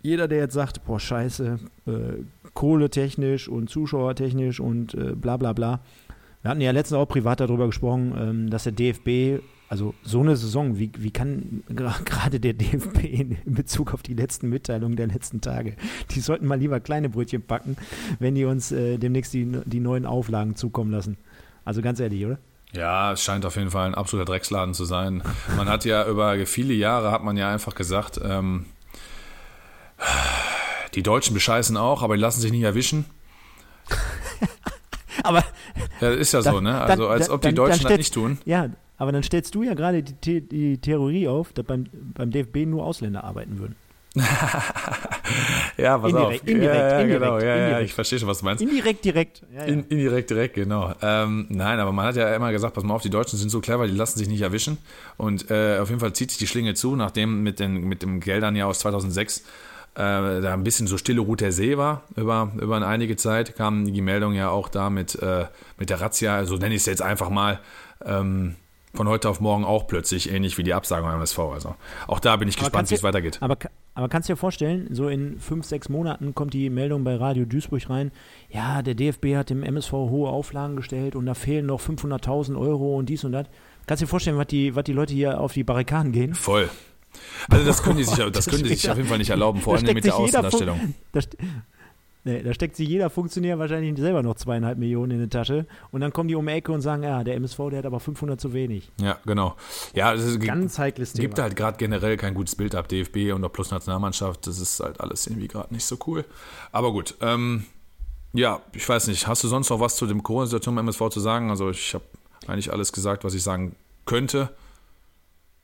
jeder, der jetzt sagt, boah, scheiße, äh, kohletechnisch und zuschauertechnisch und äh, bla bla bla. Wir hatten ja letztens auch privat darüber gesprochen, ähm, dass der DFB, also so eine Saison, wie, wie kann [LAUGHS] gerade der DFB in, in Bezug auf die letzten Mitteilungen der letzten Tage, die sollten mal lieber kleine Brötchen backen, wenn die uns äh, demnächst die, die neuen Auflagen zukommen lassen. Also ganz ehrlich, oder? Ja, es scheint auf jeden Fall ein absoluter Drecksladen zu sein. Man hat ja über viele Jahre hat man ja einfach gesagt, ähm, die Deutschen bescheißen auch, aber die lassen sich nicht erwischen. [LAUGHS] Aber Ja, das ist ja Dann- so, ne? dann- Also als dann- ob die dann- Deutschen dann das nicht tun. ja, aber dann stellst du ja gerade die, die Theorie auf, dass beim, beim DFB nur Ausländer arbeiten würden. [LAUGHS] Ja, pass Indirekt, auf. indirekt, ja, ja, indirekt, genau. Ja, ja, indirekt. ich verstehe schon, was du meinst. Indirekt, direkt. Ja, ja. In, indirekt, direkt, genau. Ähm, nein, aber man hat ja immer gesagt, pass mal auf, die Deutschen sind so clever, die lassen sich nicht erwischen. Und äh, auf jeden Fall zieht sich die Schlinge zu, nachdem mit den mit dem Geldern ja aus 2006 äh, da ein bisschen so stille Ruhe der See war über, über eine einige Zeit, kam die Meldung ja auch da mit, äh, mit der Razzia, also nenne ich es jetzt einfach mal, ähm, von heute auf morgen auch plötzlich, ähnlich wie die Absagung am MSV. Also auch da bin ich Aber gespannt, wie es weitergeht. Aber, aber kannst du dir vorstellen, so in fünf, sechs Monaten kommt die Meldung bei Radio Duisburg rein, ja, der DFB hat dem MSV hohe Auflagen gestellt und da fehlen noch 500.000 Euro und dies und das. Kannst du dir vorstellen, was die, was die Leute hier auf die Barrikaden gehen? Voll. Also das können die sich, [LAUGHS] das können die sich auf jeden Fall nicht erlauben, vor allem mit der Außendarstellung. [LAUGHS] Da, nee, da steckt sich jeder Funktionär wahrscheinlich selber noch zweieinhalb Millionen in die Tasche und dann kommen die um die Ecke und sagen, ja, der MSV, der hat aber 500 zu wenig. Ja, genau. Ja, es ist, Ganz heikles es gibt Thema. halt gerade generell kein gutes Bild ab DFB und auch plus Nationalmannschaft. Das ist halt alles irgendwie gerade nicht so cool. Aber gut, ähm, ja, ich weiß nicht. Hast du sonst noch was zu dem Corona-Situation beim MSV zu sagen? Also ich habe eigentlich alles gesagt, was ich sagen könnte.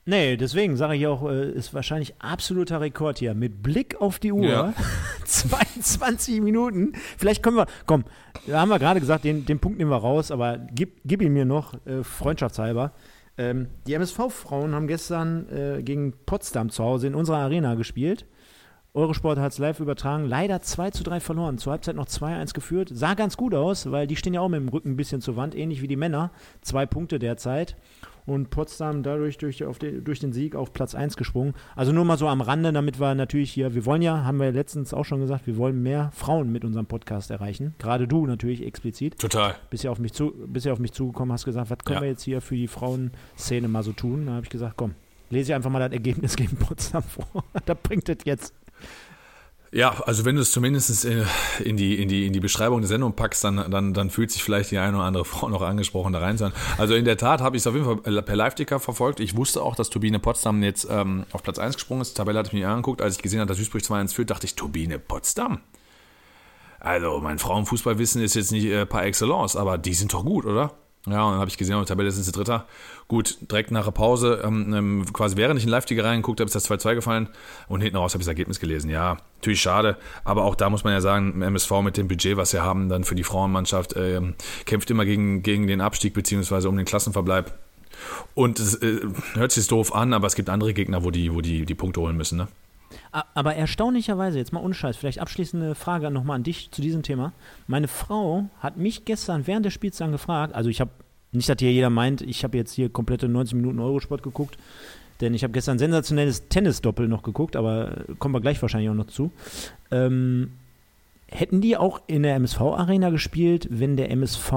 Nee, deswegen sage ich auch, äh, ist wahrscheinlich absoluter Rekord hier. Mit Blick auf die Uhr, Ja. [LAUGHS] 22 Minuten. Vielleicht können wir, komm, da haben wir gerade gesagt, den, den Punkt nehmen wir raus, aber gib, gib ihn mir noch, äh, freundschaftshalber. Ähm, die MSV-Frauen haben gestern äh, gegen Potsdam zu Hause in unserer Arena gespielt. Eurosport hat es live übertragen. Leider 2 zu 3 verloren. Zur Halbzeit noch 2-1 geführt. Sah ganz gut aus, weil die stehen ja auch mit dem Rücken ein bisschen zur Wand, ähnlich wie die Männer. Zwei Punkte derzeit. Und Potsdam dadurch durch, auf den, durch den Sieg auf Platz 1 gesprungen. Also nur mal so am Rande, damit wir natürlich hier, wir wollen ja, haben wir letztens auch schon gesagt, wir wollen mehr Frauen mit unserem Podcast erreichen. Gerade du natürlich explizit. Total. Bist ja auf mich, zu, bist ja auf mich zugekommen, hast gesagt, was können Ja. wir jetzt hier für die Frauenszene mal so tun? Da habe ich gesagt, komm, lese ich einfach mal das Ergebnis gegen Potsdam [LAUGHS] vor. da bringt das jetzt. Ja, also wenn du es zumindest in, in, die, in, die, in die Beschreibung der Sendung packst, dann, dann, dann fühlt sich vielleicht die eine oder andere Frau noch angesprochen, da rein zu hören. Also in der Tat habe ich es auf jeden Fall per Live-Ticker verfolgt. Ich wusste auch, dass Turbine Potsdam jetzt ähm, auf Platz 1 gesprungen ist. Die Tabelle hatte ich mir angeguckt. Als ich gesehen habe, dass Duisburg 2-1 führt, dachte ich, Turbine Potsdam. Also mein Frauenfußballwissen ist jetzt nicht äh, par excellence, aber die sind doch gut, oder? Ja, und dann habe ich gesehen, auf der Tabelle sind sie Dritter. Gut, direkt nach der Pause, ähm, ähm, quasi während ich in Live-Ticker reingeguckt habe, ist das 2-2 gefallen und hinten raus habe ich das Ergebnis gelesen. Ja, natürlich schade, aber auch da muss man ja sagen, MSV mit dem Budget, was sie haben, dann für die Frauenmannschaft, ähm, kämpft immer gegen, gegen den Abstieg beziehungsweise um den Klassenverbleib. Und es äh, hört sich doof an, aber es gibt andere Gegner, wo die, wo die, die Punkte holen müssen, ne? Aber erstaunlicherweise, jetzt mal ohne Scheiß, vielleicht abschließende Frage nochmal an dich zu diesem Thema. Meine Frau hat mich gestern während des Spiels dann gefragt, also ich habe, nicht, dass hier jeder meint, ich habe jetzt hier komplette 90 Minuten Eurosport geguckt, denn ich habe gestern sensationelles Tennisdoppel noch geguckt, aber äh, kommen wir gleich wahrscheinlich auch noch zu. Ähm, hätten die auch in der MSV-Arena gespielt, wenn der MSV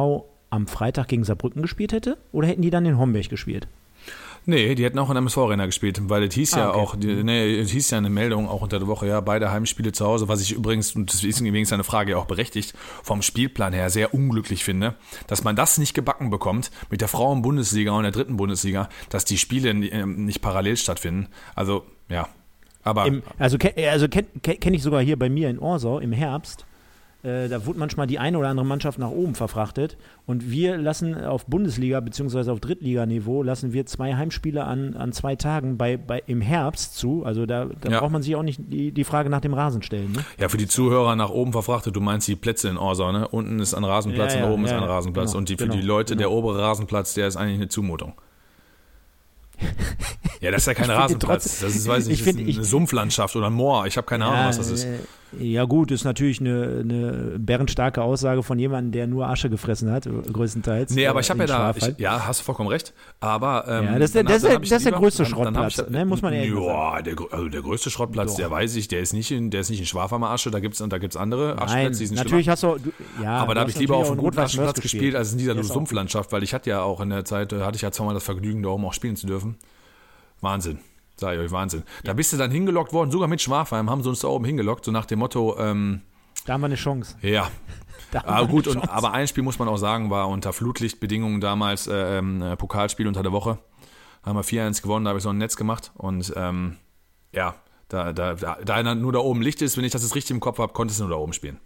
am Freitag gegen Saarbrücken gespielt hätte? Oder hätten die dann in Homberg gespielt? Nee, die hätten auch in der MSV-Arena gespielt, weil es hieß Ah, ja okay. auch, die, nee, es hieß ja eine Meldung auch unter der Woche, ja, beide Heimspiele zu Hause, was ich übrigens, und das ist übrigens eine Frage auch berechtigt, vom Spielplan her sehr unglücklich finde, dass man das nicht gebacken bekommt mit der Frauen-Bundesliga und der dritten Bundesliga, dass die Spiele ähm, nicht parallel stattfinden. Also, ja. Aber Im, also also kenne kenn ich sogar hier bei mir in Orsau im Herbst. Äh, da wurde manchmal die eine oder andere Mannschaft nach oben verfrachtet. Und wir lassen auf Bundesliga- bzw. auf Drittliganiveau lassen wir zwei Heimspiele an, an zwei Tagen bei, bei, im Herbst zu. Also da, da Ja. braucht man sich auch nicht die, die Frage nach dem Rasen stellen. Ne? Ja, für die Zuhörer nach oben verfrachtet, du meinst die Plätze in Orsau, ne? Unten ist ein Rasenplatz Ja, ja, und oben ist ein Rasenplatz. genau, und die, für genau, die Leute, genau. der obere Rasenplatz, der ist eigentlich eine Zumutung. [LAUGHS] Ja, das ist ja kein Ich Rasenplatz. trotzdem- das ist, weiß [LAUGHS] ich, ich nicht, finde- das ist eine ich- Sumpflandschaft oder ein Moor. Ich habe keine Ahnung, was das ist. Ja, gut, ist natürlich eine, eine bärenstarke Aussage von jemandem, der nur Asche gefressen hat, größtenteils. Nee, aber äh, ich habe ja da, ich, ja, hast du vollkommen recht. Aber ähm, Ja, das ist das ist das ist der größte dann- dann Schrottplatz, ne, muss man ehrlich Ja, der, also der größte Schrottplatz, Doch. der weiß ich, der ist nicht in, der ist nicht in Schwafarmer Asche. Da gibt's, da gibt's andere Ascheplätze, die sind natürlich schlimmer. hast du, du ja, Aber da habe ich lieber auf einem guten Ascheplatz gespielt, als in dieser Sumpflandschaft, weil ich hatte ja auch in der Zeit, hatte ich ja zweimal das Vergnügen, da oben auch spielen zu dürfen. Wahnsinn. Sag ich euch, Wahnsinn. Da bist du dann hingelockt worden, sogar mit Schwafheim haben sie uns da oben hingelockt, so nach dem Motto, ähm, Da haben wir eine Chance. ja, [LAUGHS] Da haben wir aber eine gut, und, Chance. aber ein Spiel muss man auch sagen, war unter Flutlichtbedingungen damals äh, ähm, äh, Pokalspiel unter der Woche. Haben wir 4-1 gewonnen, da habe ich so ein Netz gemacht und ähm, ja, da, da, da, da nur da oben Licht ist, wenn ich das jetzt richtig im Kopf habe, konntest du nur da oben spielen.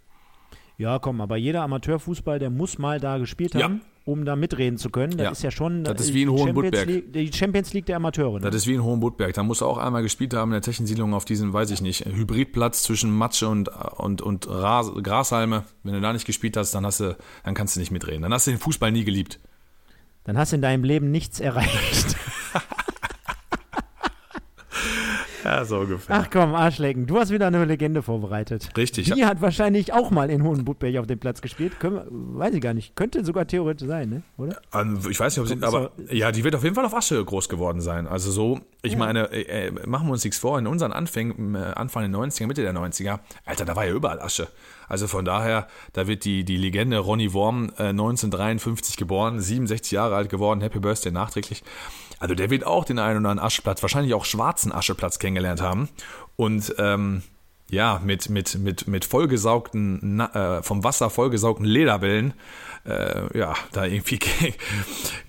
Ja, komm, aber jeder Amateurfußball, der muss mal da gespielt Ja. haben, um da mitreden zu können. Das Ja. ist ja schon Das ist äh, wie in die Champions Hohenbuttberg. League- Die Champions League der Amateure. Ne? Das ist wie in Hohenbuttberg. Da musst du auch einmal gespielt haben in der Techniksiedlung auf diesem, weiß ich nicht, Hybridplatz zwischen Matsche und, und, und Ras, Grashalme. Wenn du da nicht gespielt hast, dann hast du, dann kannst du nicht mitreden. Dann hast du den Fußball nie geliebt. Dann hast du in deinem Leben nichts erreicht. [LAUGHS] Ja, so ungefähr. Ach komm, Arschlecken, du hast wieder eine Legende vorbereitet. Richtig. Die hat wahrscheinlich auch mal in Hohenbuttberg auf dem Platz gespielt. Können weiß ich gar nicht. Könnte sogar theoretisch sein, ne? oder? Ähm, Ich weiß nicht, ob sie, aber ja, die wird auf jeden Fall auf Asche groß geworden sein. Also so, ich meine, äh, äh, machen wir uns nichts vor, in unseren Anfängen, äh, Anfang der 90er, Mitte der 90er, Alter, da war ja überall Asche. Also von daher, da wird die, die Legende Ronny Worm, äh, 1953 geboren, 67 Jahre alt geworden, Happy Birthday nachträglich. Also der wird auch den einen oder anderen Ascheplatz, wahrscheinlich auch schwarzen Ascheplatz kennengelernt haben. Und ähm, ja, mit, mit, mit, mit vollgesaugten, äh, vom Wasser vollgesaugten Lederbällen, äh, ja, da irgendwie [LAUGHS] ge-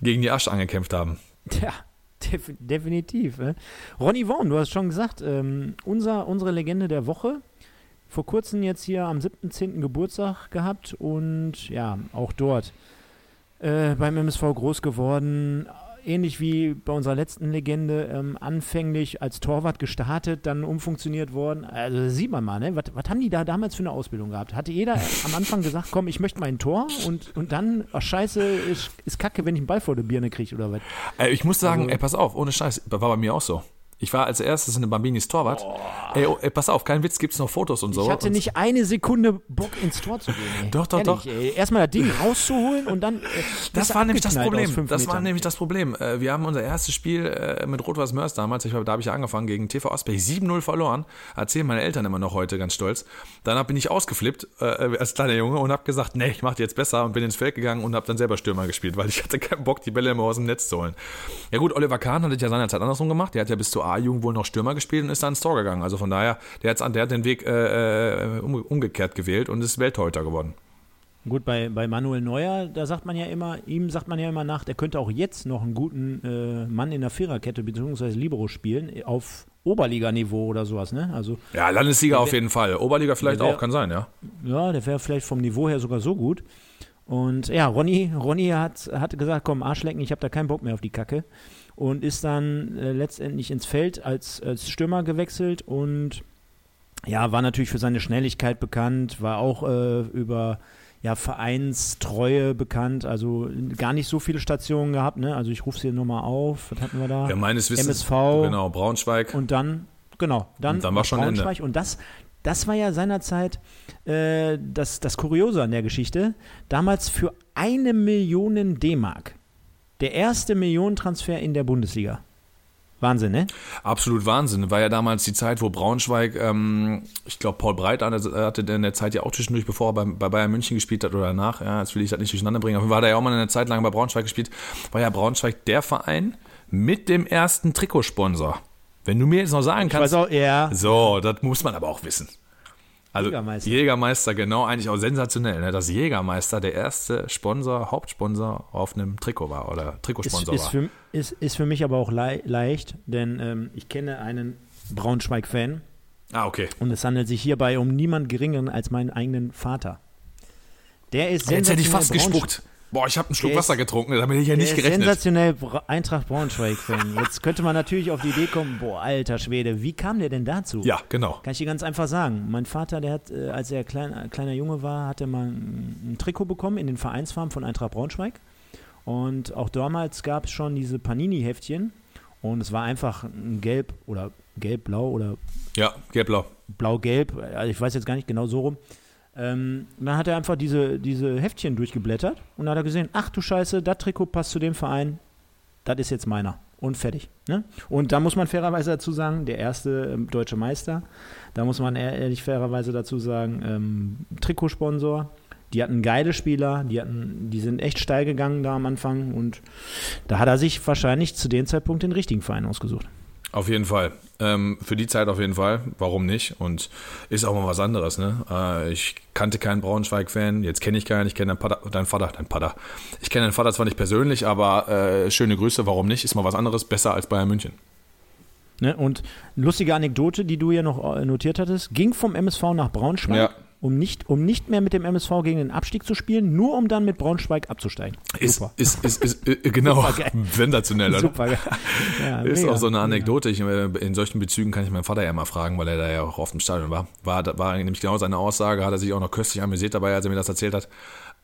gegen die Asche angekämpft haben. Ja, def definitiv. Ne? Ronny Worm, du hast schon gesagt, ähm, unser, unsere Legende der Woche. Vor kurzem jetzt hier am 7.10. Geburtstag gehabt und ja, auch dort äh, beim MSV groß geworden. Ähnlich wie bei unserer letzten Legende, ähm, anfänglich als Torwart gestartet, dann umfunktioniert worden. Also das sieht man mal, ne? Was, was haben die da damals für eine Ausbildung gehabt? Hatte jeder am Anfang gesagt, komm, ich möchte mein Tor und, und dann, ach scheiße, ist, ist kacke, wenn ich einen Ball vor der Birne kriege oder was? Äh, ich muss sagen, Also- ey, pass auf, ohne Scheiß, war bei mir auch so. Ich war als erstes in den Bambinis Torwart. Ey, oh, ey, pass auf, kein Witz, gibt's noch Fotos und so. Ich hatte und nicht eine Sekunde Bock ins Tor zu gehen. Ey. Doch, doch, Ehrlich, doch. Ey. Erstmal das Ding rauszuholen und dann. Äh, Das war nämlich das Problem. Das war nämlich das Problem. Äh, Wir haben unser erstes Spiel äh, mit Rot-Weiß Mörs damals, ich, da habe ich ja angefangen, gegen TV Osberg 7-0 verloren. Erzählen meine Eltern immer noch heute ganz stolz. Danach bin ich ausgeflippt äh, als kleiner Junge und habe gesagt, nee, ich mache jetzt besser und bin ins Feld gegangen und habe dann selber Stürmer gespielt, weil ich hatte keinen Bock, die Bälle immer aus dem Netz zu holen. Ja gut, Oliver Kahn hat es ja seinerzeit andersrum gemacht. Der hat ja bis zur A-Jugend wohl noch Stürmer gespielt und ist dann ins Tor gegangen. Also von daher, der, der hat den Weg äh, äh, um, umgekehrt gewählt und ist Welttorhüter geworden. Gut, bei, bei Manuel Neuer, da sagt man ja immer, ihm sagt man ja immer nach, der könnte auch jetzt noch einen guten äh, Mann in der Viererkette bzw. Libero spielen, auf Oberliganiveau oder sowas, ne? Also, Ja, Landesliga auf jeden Fall. Oberliga vielleicht wär- auch, kann sein, ja. ja, der wäre vielleicht vom Niveau her sogar so gut. Und ja, Ronny, Ronny hat, hat gesagt, komm, Arschlecken, ich habe da keinen Bock mehr auf die Kacke. Und ist dann äh, letztendlich ins Feld als, als Stürmer gewechselt und ja, war natürlich für seine Schnelligkeit bekannt, war auch äh, über ja, Vereinstreue bekannt, also gar nicht so viele Stationen gehabt, ne? Also ich rufe sie nur mal auf, was hatten wir da? Ja, meines Wissens. MSV. Genau, Braunschweig. Und dann, genau, dann, Und dann war schon Braunschweig. Und das, das war ja seinerzeit äh, das, das Kuriose an der Geschichte. Damals für eine Million D-Mark. Der erste Millionentransfer in der Bundesliga. Wahnsinn, ne? Absolut Wahnsinn. War ja damals die Zeit, wo Braunschweig, ähm, ich glaube, Paul Breit hatte in der Zeit ja auch zwischendurch, bevor er bei, bei Bayern München gespielt hat oder danach. Ja, jetzt will ich das nicht durcheinander bringen. Aber war da ja auch mal eine Zeit lang bei Braunschweig gespielt. War ja Braunschweig der Verein mit dem ersten Trikotsponsor. Wenn du mir jetzt noch sagen kannst. auch, ja. So, das muss man aber auch wissen. Also Jägermeister. Jägermeister, genau, eigentlich auch sensationell, ne? dass Jägermeister der erste Sponsor, Hauptsponsor auf einem Trikot war oder Ist, Trikotsponsor ist, war. für, ist, ist für mich aber auch lei leicht, denn ähm, ich kenne einen Braunschweig-Fan Ah, okay. und es handelt sich hierbei um niemand geringeren als meinen eigenen Vater. Der ist Jetzt hätte ich fast gespuckt. Boah, ich habe einen Schluck Der ist- Wasser getrunken, damit ich ja nicht gerechnet. sensationell Bra- Eintracht Braunschweig-Fan. Jetzt könnte man natürlich auf die Idee kommen, boah, alter Schwede, wie kam der denn dazu? Ja, genau. Kann ich dir ganz einfach sagen. Mein Vater, der hat, äh, als er klein, äh, kleiner Junge war, hat er mal ein, ein Trikot bekommen in den Vereinsfarben von Eintracht Braunschweig. Und auch damals gab es schon diese Panini-Heftchen. Und es war einfach ein Gelb oder Gelb-Blau oder Ja, gelb-blau. Blau-Gelb, also ich weiß jetzt gar nicht genau so rum. Ähm, dann hat er einfach diese, diese Heftchen durchgeblättert und dann hat er gesehen, ach du Scheiße, das Trikot passt zu dem Verein, das ist jetzt meiner. Und fertig. Ne? Und da muss man fairerweise dazu sagen, der erste ähm, deutsche Meister, da muss man ehr- ehrlich fairerweise dazu sagen, ähm, Trikotsponsor, die hatten geile Spieler, die, hatten, die sind echt steil gegangen da am Anfang und da hat er sich wahrscheinlich zu dem Zeitpunkt den richtigen Verein ausgesucht. Auf jeden Fall. Ähm, für die Zeit auf jeden Fall. Warum nicht? Und ist auch mal was anderes. Ne? Äh, ich kannte keinen Braunschweig-Fan. Jetzt kenne ich keinen. Ich kenne deinen Vater, deinen Vater, deinen Vater. Ich kenne deinen Vater zwar nicht persönlich, aber äh, schöne Grüße. Warum nicht? Ist mal was anderes. Besser als Bayern München. Ne? Und lustige Anekdote, die du ja noch äh, notiert hattest, ging vom MSV nach Braunschweig, Ja. Um, nicht, um nicht mehr mit dem MSV gegen den Abstieg zu spielen, nur um dann mit Braunschweig abzusteigen. Ist, Super. ist, ist, ist, äh, genau. Supergeil. Sensationell, oder? Super. Ja, [LAUGHS] Ist mega. auch so eine Anekdote. Ich, äh, in solchen Bezügen kann ich meinen Vater ja mal fragen, weil er da ja auch auf dem Stadion war. War, war nämlich genau seine Aussage, hat er sich auch noch köstlich amüsiert dabei, als er mir das erzählt hat.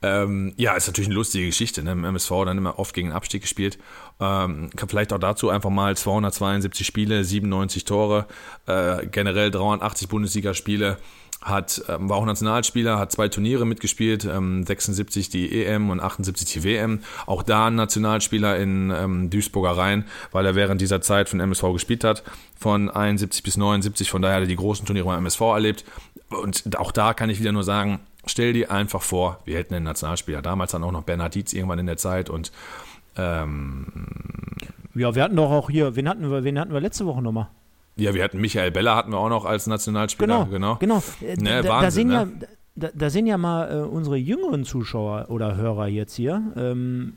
Ähm, ja, ist natürlich eine lustige Geschichte. Ne? Im MSV dann immer oft gegen den Abstieg gespielt. Ähm, vielleicht auch dazu einfach mal 272 Spiele, 97 Tore, äh, generell 380 Bundesligaspiele. Hat, ähm, war auch Nationalspieler, hat zwei Turniere mitgespielt, ähm, 76 die EM und 78 die WM. Auch da ein Nationalspieler in ähm, Duisburger Rhein, weil er während dieser Zeit von MSV gespielt hat, von 71 bis 79. Von daher hat er die großen Turniere beim MSV erlebt. Und auch da kann ich wieder nur sagen, stell dir einfach vor, wir hätten einen Nationalspieler. Damals dann auch noch Bernhard Dietz irgendwann in der Zeit und ähm, Ja, wir hatten doch auch hier, wen hatten wir, wen hatten wir letzte Woche nochmal? Ja, wir hatten Michael Beller hatten wir auch noch als Nationalspieler. Genau, genau. genau. Ne, da, da, Wahnsinn, sehen ne? ja, da, da sehen ja mal äh, unsere jüngeren Zuschauer oder Hörer jetzt hier, ähm,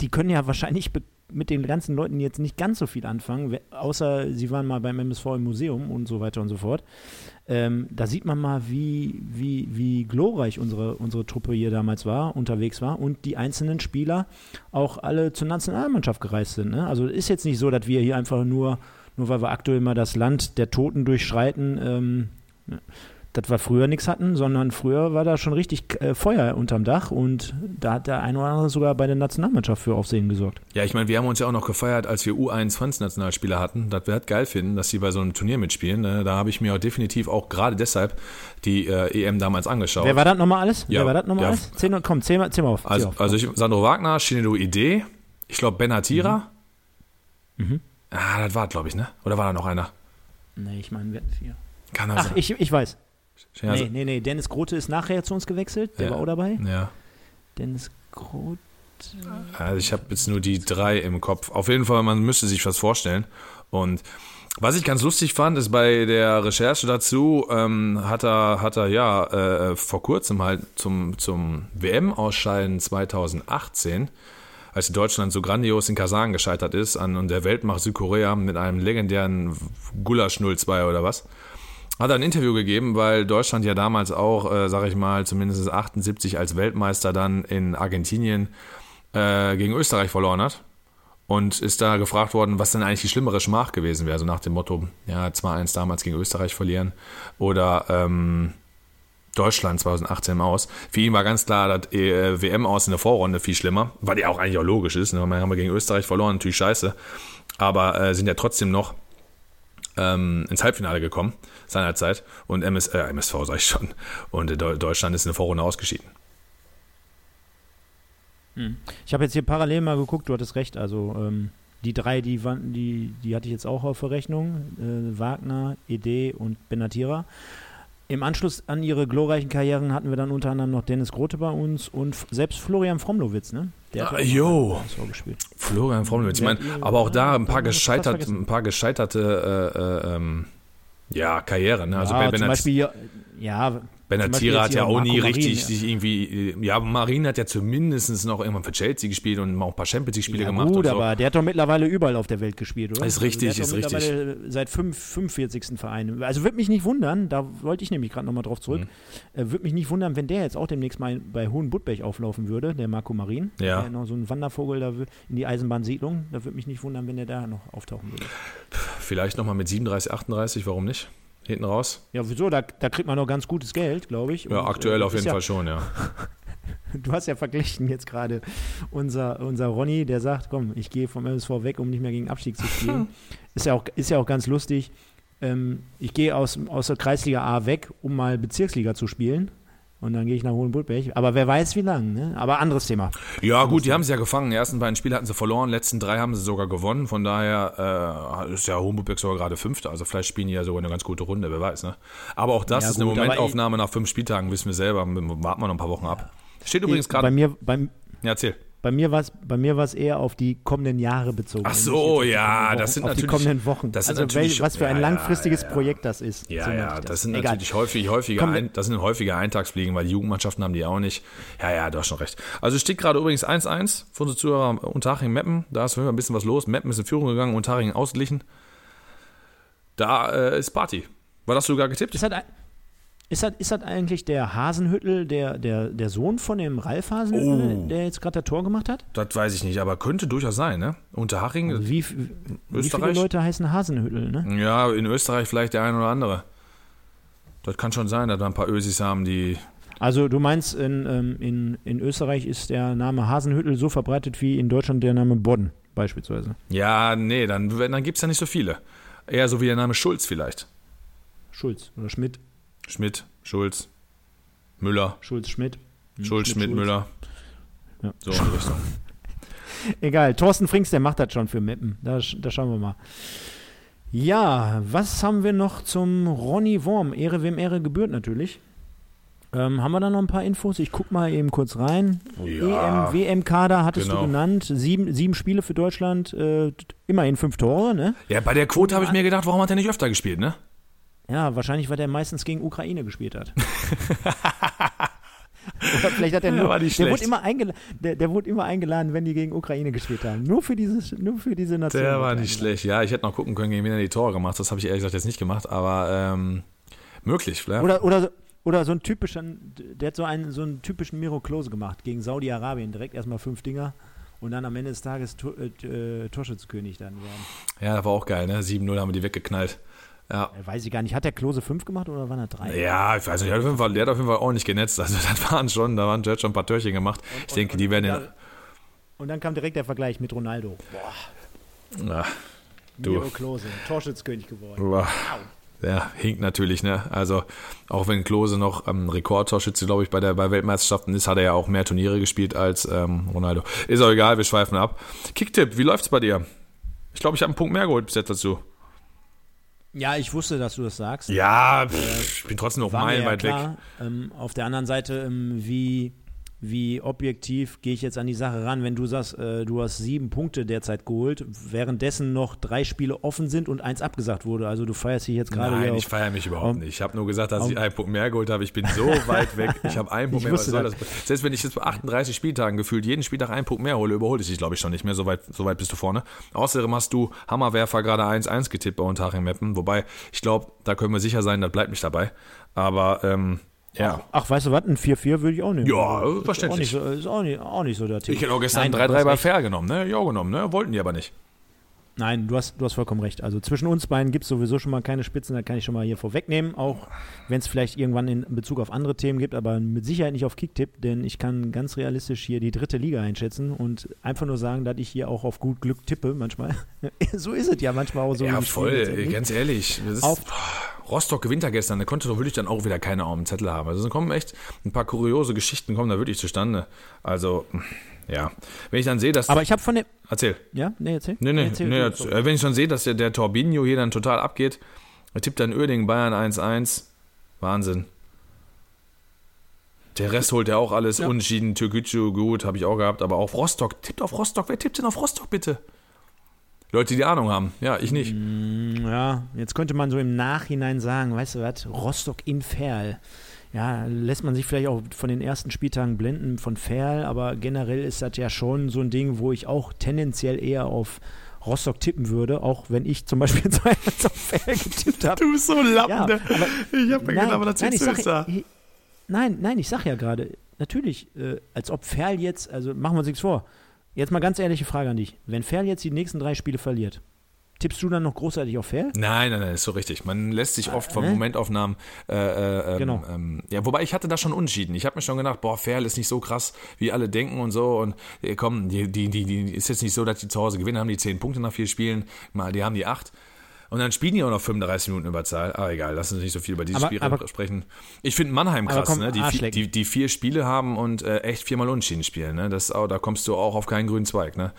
die können ja wahrscheinlich mit den ganzen Leuten jetzt nicht ganz so viel anfangen, außer sie waren mal beim MSV im Museum und so weiter und so fort. Ähm, da sieht man mal, wie, wie, wie glorreich unsere, unsere Truppe hier damals war, unterwegs war und die einzelnen Spieler auch alle zur Nationalmannschaft gereist sind. Ne? Also ist jetzt nicht so, dass wir hier einfach nur, nur weil wir aktuell mal das Land der Toten durchschreiten, ähm, dass wir früher nichts hatten, sondern früher war da schon richtig äh, Feuer unterm Dach und da hat der ein oder andere sogar bei der Nationalmannschaft für Aufsehen gesorgt. Ja, ich meine, wir haben uns ja auch noch gefeiert, als wir U21-Nationalspieler hatten, dass wir halt geil finden, dass sie bei so einem Turnier mitspielen. Ne? Da habe ich mir auch definitiv auch gerade deshalb die äh, EM damals angeschaut. Wer war das nochmal alles? Ja, Wer war das nochmal ja. alles? Mal- komm, zähl mal, zähl mal auf. also, auf. also ich, Sandro Wagner, Shinedo Idee, ich glaube Benatira. Mhm. Ah, das war glaube ich, ne? Oder war da noch einer? nee, ich meine, wir hatten vier. Kann er Ach, sein. ich, ich weiß. Ja, nee, nee, nee, Dennis Grote ist nachher zu uns gewechselt, der Ja. war auch dabei. ja. Dennis Grote. Also ich habe jetzt nur die drei im Kopf. Auf jeden Fall, man müsste sich was vorstellen. Und was ich ganz lustig fand, ist bei der Recherche dazu, ähm, hat er, hat er ja äh, vor kurzem halt zum, zum WM-Ausscheiden 2018, als Deutschland so grandios in Kasan gescheitert ist, an der Weltmacht Südkorea mit einem legendären Gulasch 02 oder was, hat er ein Interview gegeben, weil Deutschland ja damals auch, äh, sag ich mal, zumindest 78 als Weltmeister dann in Argentinien äh, gegen Österreich verloren hat. Und ist da gefragt worden, was denn eigentlich die schlimmere Schmach gewesen wäre. So nach dem Motto, ja, 2-1 damals gegen Österreich verlieren oder ähm, Deutschland 2018 im Aus. Für ihn war ganz klar, das äh, WM aus in der Vorrunde viel schlimmer, weil ja auch eigentlich auch logisch ist. Ne? Wir haben wir gegen Österreich verloren, natürlich scheiße. Aber äh, sind ja trotzdem noch ähm, ins Halbfinale gekommen seinerzeit. Und MS, äh, MSV sag ich schon. Und äh, Deu- Deutschland ist in der Vorrunde ausgeschieden. Ich habe jetzt hier parallel mal geguckt, du hattest recht, also ähm, die drei, die, die, die hatte ich jetzt auch auf der Rechnung, äh, Wagner, Ede und Benatira. Im Anschluss an ihre glorreichen Karrieren hatten wir dann unter anderem noch Dennis Grote bei uns und selbst Florian Fromlowitz, ne? Der hat Ah, jo. Florian Fromlowitz. Ich meine, aber auch da ein paar, gescheitert, ein paar gescheiterte äh, äh, ähm, ja, Karrieren. Ne? Also ja, zum Beispiel, ja, Benatira hat ja auch nie richtig Marin, sich irgendwie, ja, Marin hat ja zumindest noch irgendwann für Chelsea gespielt und auch ein paar Champions League-Spiele ja, gemacht. Gut, so. aber der hat doch mittlerweile überall auf der Welt gespielt, oder? Ist richtig, also ist richtig. Seit fünf, 45. Verein. Also würde mich nicht wundern, da wollte ich nämlich gerade nochmal drauf zurück, mhm. äh, würde mich nicht wundern, wenn der jetzt auch demnächst mal bei Hohen Budberg auflaufen würde, der Marco Marin. Ja. Der noch so ein Wandervogel da in die Eisenbahnsiedlung. Da würde mich nicht wundern, wenn der da noch auftauchen würde. Vielleicht nochmal mit 37, 38, warum nicht? Hinten raus? Ja, wieso? Da, da kriegt man noch ganz gutes Geld, glaube ich. Und, ja, aktuell äh, auf jeden ja, Fall schon, ja. [LAUGHS] du hast ja verglichen jetzt gerade unser, unser Ronny, der sagt, komm, ich gehe vom MSV weg, um nicht mehr gegen Abstieg zu spielen. [LAUGHS] ist, ja auch, ist ja auch ganz lustig. Ähm, ich gehe aus, aus der Kreisliga A weg, um mal Bezirksliga zu spielen. Und dann gehe ich nach Hohenburg. Aber wer weiß, wie lang. Ne? Aber anderes Thema. Ja, gut, die haben sie ja gefangen. Die ersten beiden Spiele hatten sie verloren, die letzten drei haben sie sogar gewonnen. Von daher äh, ist ja Hohenburg sogar gerade Fünfter. Also vielleicht spielen die ja sogar eine ganz gute Runde, wer weiß. Ne? Aber auch das ja, ist gut, eine Momentaufnahme nach fünf Spieltagen, wissen wir selber. Warten wir noch ein paar Wochen ab. Steht übrigens gerade. Bei mir, beim, ja, erzähl. Bei mir war es bei mir war es eher auf die kommenden Jahre bezogen. Ach so, ja, das sind auf natürlich die kommenden Wochen. Das sind also natürlich, was für ein ja, langfristiges ja, ja. Projekt das ist. Ja, so ja, das. das sind Egal. natürlich häufig, häufige, ein, das sind häufige Eintagsfliegen, weil die Jugendmannschaften haben die auch nicht. Ja, ja, du hast schon recht. Also steht gerade übrigens 1-1 für unsere Zuhörer Unterhaching Meppen. Da ist ein bisschen was los. Meppen ist in Führung gegangen, Unterhaching ausgeglichen. Da äh, ist Party. War das sogar getippt? Halt ein ist das, ist das eigentlich der Hasenhüttel, der, der, der Sohn von dem Ralf Hasenhüttel, oh. der jetzt gerade das Tor gemacht hat? Das weiß ich nicht, aber könnte durchaus sein, ne? Unterhaching. Also wie, wie viele Leute heißen Hasenhüttel, ne? Ja, in Österreich vielleicht der eine oder andere. Das kann schon sein, dass wir ein paar Ösis haben, die. Also du meinst, in, ähm, in, in Österreich ist der Name Hasenhüttel so verbreitet wie in Deutschland der Name Bodden beispielsweise? Ja, nee, dann, dann gibt es ja nicht so viele. Eher so wie der Name Schulz vielleicht. Schulz oder Schmidt. Schmidt, Schulz, Müller. Schulz, Schmidt. Hm, Schulz, Schmidt, Schulz. Müller. Ja. So in Richtung. [LAUGHS] Egal, Thorsten Frings, der macht das schon für Meppen. Da, da schauen wir mal. Ja, was haben wir noch zum Ronny Worm? Ehre wem Ehre gebührt natürlich. Ähm, haben wir da noch ein paar Infos? Ich gucke mal eben kurz rein. Ja, EM, WM-Kader hattest genau. du genannt. Sieben, sieben Spiele für Deutschland, äh, immerhin fünf Tore, ne? Ja, bei der Quote habe ich mir gedacht, warum hat er nicht öfter gespielt, ne? Ja, wahrscheinlich, weil der meistens gegen Ukraine gespielt hat. [LAUGHS] Oder vielleicht hat er nur. Ja, der, wurde immer der, der wurde immer eingeladen, wenn die gegen Ukraine gespielt haben. Nur für, dieses, nur für diese Nation. Der war nicht schlecht. Ja, ich hätte noch gucken können, gegen wen er die Tore gemacht Das habe ich ehrlich gesagt jetzt nicht gemacht, aber ähm, möglich. Vielleicht. Oder, oder, oder so ein typischen, der hat so einen, so einen typischen Miro Klose gemacht gegen Saudi-Arabien. Direkt erstmal fünf Dinger und dann am Ende des Tages äh, äh, Torschützkönig dann werden. Ja, das war auch geil, ne? 7-0 haben wir die weggeknallt. Ja. Weiß ich gar nicht. Hat der Klose 5 gemacht oder waren er 3? Ja, ich weiß nicht. Der hat auf jeden Fall, der hat auf jeden Fall ordentlich genetzt. Also, [LAUGHS] das waren schon, da waren schon ein paar Törchen gemacht. Und, ich denke, und, die werden. Und, und dann kam direkt der Vergleich mit Ronaldo. Boah. Na, du. Miro Klose, Torschützkönig geworden. Boah. Ja, hinkt natürlich, ne? Also, auch wenn Klose noch ähm, Rekordtorschütze, glaube ich, bei der bei Weltmeisterschaften ist, hat er ja auch mehr Turniere gespielt als ähm, Ronaldo. Ist auch egal, wir schweifen ab. Kicktipp, wie läuft's bei dir? Ich glaube, ich habe einen Punkt mehr geholt bis jetzt dazu. Ja, ich wusste, dass du das sagst. Ja, pff, ich bin trotzdem noch meilenweit ja weg. Ähm, auf der anderen Seite, ähm, wie wie objektiv gehe ich jetzt an die Sache ran, wenn du sagst, äh, du hast sieben Punkte derzeit geholt, währenddessen noch drei Spiele offen sind und eins abgesagt wurde. Also du feierst dich jetzt gerade. Nein, ich feiere mich überhaupt um, nicht. Ich habe nur gesagt, dass um, ich einen Punkt mehr geholt habe. Ich bin so [LAUGHS] weit weg. Ich habe einen Punkt mehr. Was soll das? Selbst wenn ich jetzt bei 38 Spieltagen gefühlt jeden Spieltag einen Punkt mehr hole, überhole ich dich, glaube ich, schon nicht mehr. So weit, so weit bist du vorne. Außerdem hast du Hammerwerfer gerade 1-1 getippt bei Unterhaching Meppen. Wobei, ich glaube, da können wir sicher sein, das bleibt nicht dabei. Aber ähm, ja. Ach, weißt du was, ein 4-4 würde ich auch nehmen. Ja, also, verständlich. Ist auch nicht so, ist auch nicht, auch nicht so der Tipp. Ich hätte auch gestern 3-3 bei Fair genommen, ne? Ja, genommen, ne? Wollten die aber nicht. Nein, du hast, du hast vollkommen recht. Also zwischen uns beiden gibt es sowieso schon mal keine Spitzen, da kann ich schon mal hier vorwegnehmen, auch wenn es vielleicht irgendwann in Bezug auf andere Themen gibt, aber mit Sicherheit nicht auf Kicktipp, denn ich kann ganz realistisch hier die dritte Liga einschätzen und einfach nur sagen, dass ich hier auch auf gut Glück tippe manchmal. [LAUGHS] so ist es ja manchmal auch so. Ja, voll, ganz ehrlich. Auf, Rostock gewinnt da gestern, da konnte doch wirklich dann auch wieder keiner auf dem Zettel haben. Also es kommen echt ein paar kuriose Geschichten kommen da wirklich zustande. Also ja, wenn ich dann sehe, dass. Aber ich habe von dem. Erzähl. Ja, nee, erzähl. Nee, nee, erzähl nee erzähl. Äh, wenn ich schon sehe, dass der, der Torbinho hier dann total abgeht, er tippt dann Oerding Bayern 1-1. Wahnsinn. Der Rest holt ja auch alles ja. unentschieden. Türkgücü gut, habe ich auch gehabt, aber auch Rostock. Tippt auf Rostock. Wer tippt denn auf Rostock bitte? Leute, die Ahnung haben. Ja, ich nicht. Mm, ja, jetzt könnte man so im Nachhinein sagen, weißt du was, Rostock in Ferl ja, lässt man sich vielleicht auch von den ersten Spieltagen blenden von Ferl, aber generell ist das ja schon so ein Ding, wo ich auch tendenziell eher auf Rostock tippen würde, auch wenn ich zum Beispiel [LAUGHS] zweimal auf Ferl getippt habe. Du bist so lappen. Ja, ne? ich habe mir gedacht, aber ich sag, da. Ich, nein, nein, ich sag ja gerade, natürlich, äh, als ob Ferl jetzt, also machen wir uns nichts vor. Jetzt mal ganz ehrliche Frage an dich. Wenn Ferl jetzt die nächsten drei Spiele verliert, Tippst du dann noch großartig auf Fair? Nein, nein, nein, ist so richtig. Man lässt sich oft von äh? Momentaufnahmen. Äh, äh, ähm, genau. Ähm, ja, wobei ich hatte da schon Unschieden. Ich habe mir schon gedacht, boah, Fair ist nicht so krass, wie alle denken und so. Und äh, komm, die, die, die, die ist jetzt nicht so, dass die zu Hause gewinnen, haben die zehn Punkte nach vier Spielen. Mal, die haben die acht. Und dann spielen die auch noch 35 Minuten Überzahl. Aber egal, lass uns nicht so viel über dieses aber, Spiel aber, sprechen. Ich finde Mannheim krass, komm, ne? die, die, die, vier Spiele haben und äh, echt viermal Unentschieden spielen. Ne? Das, da kommst du auch auf keinen grünen Zweig. Ne?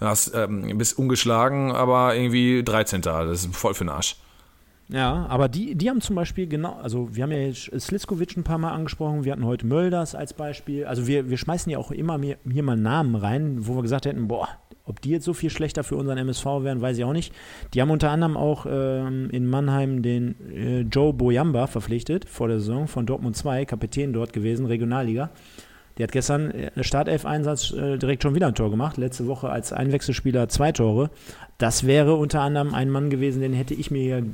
hast, ähm, bist ungeschlagen, aber irgendwie 13. Das ist voll für den Arsch. Ja, aber die, die haben zum Beispiel genau, also wir haben ja Sliskovic ein paar Mal angesprochen, wir hatten heute Mölders als Beispiel. Also wir, wir schmeißen ja auch immer mehr, hier mal Namen rein, wo wir gesagt hätten, boah, ob die jetzt so viel schlechter für unseren MSV wären, weiß ich auch nicht. Die haben unter anderem auch ähm, in Mannheim den äh, Joe Boyamba verpflichtet vor der Saison von Dortmund 2, Kapitän dort gewesen, Regionalliga. Der hat gestern äh, Startelf-Einsatz äh, direkt schon wieder ein Tor gemacht. Letzte Woche als Einwechselspieler zwei Tore. Das wäre unter anderem ein Mann gewesen, den hätte ich mir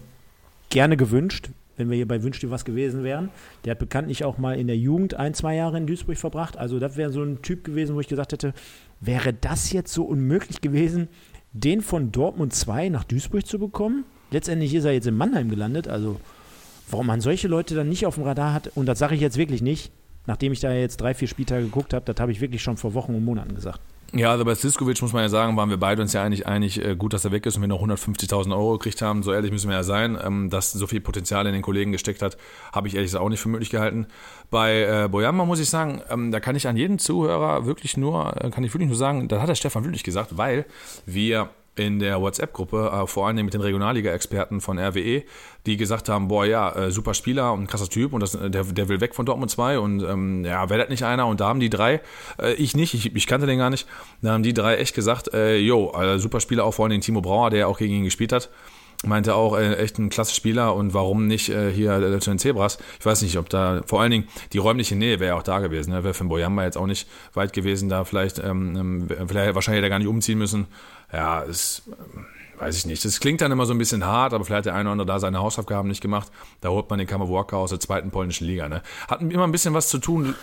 gerne gewünscht, wenn wir hier bei Wünsch dir was gewesen wären. Der hat bekanntlich auch mal in der Jugend ein, zwei Jahre in Duisburg verbracht. Also das wäre so ein Typ gewesen, wo ich gesagt hätte, wäre das jetzt so unmöglich gewesen, den von Dortmund 2 nach Duisburg zu bekommen? Letztendlich ist er jetzt in Mannheim gelandet. Also warum man solche Leute dann nicht auf dem Radar hat, und das sage ich jetzt wirklich nicht, nachdem ich da jetzt drei, vier Spieltage geguckt habe, das habe ich wirklich schon vor Wochen und Monaten gesagt. Ja, also bei Siskovic muss man ja sagen, waren wir beide uns ja eigentlich einig, äh, gut, dass er weg ist und wir noch 150.000 Euro gekriegt haben. So ehrlich müssen wir ja sein. Ähm, dass so viel Potenzial in den Kollegen gesteckt hat, habe ich ehrlich gesagt auch nicht für möglich gehalten. Bei äh, Boyamba muss ich sagen, ähm, da kann ich an jeden Zuhörer wirklich nur, äh, kann ich wirklich nur sagen, da hat der Stefan wirklich gesagt, weil wir in der WhatsApp-Gruppe, äh, vor allem mit den Regionalliga-Experten von RWE, die gesagt haben, boah ja, äh, super Spieler und krasser Typ und das, der, der will weg von Dortmund 2 und ähm, ja, wäre das nicht einer und da haben die drei, äh, ich nicht, ich, ich kannte den gar nicht, da haben die drei echt gesagt, äh, jo, äh, super Spieler, auch vor allem den Timo Brauer, der auch gegen ihn gespielt hat, meinte auch, äh, echt ein klasse Spieler und warum nicht äh, hier äh, zu den Zebras? Ich weiß nicht, ob da, vor allen Dingen die räumliche Nähe wäre ja auch da gewesen, ne? wäre für Boyamba jetzt auch nicht weit gewesen, da vielleicht, ähm, ähm vielleicht wahrscheinlich hätte er gar nicht umziehen müssen. Ja, ist, weiß ich nicht. Das klingt dann immer so ein bisschen hart, aber vielleicht hat der eine oder andere da seine Hausaufgaben nicht gemacht. Da holt man den Kammerwalker aus der zweiten polnischen Liga. Ne? Hat immer ein bisschen was zu tun.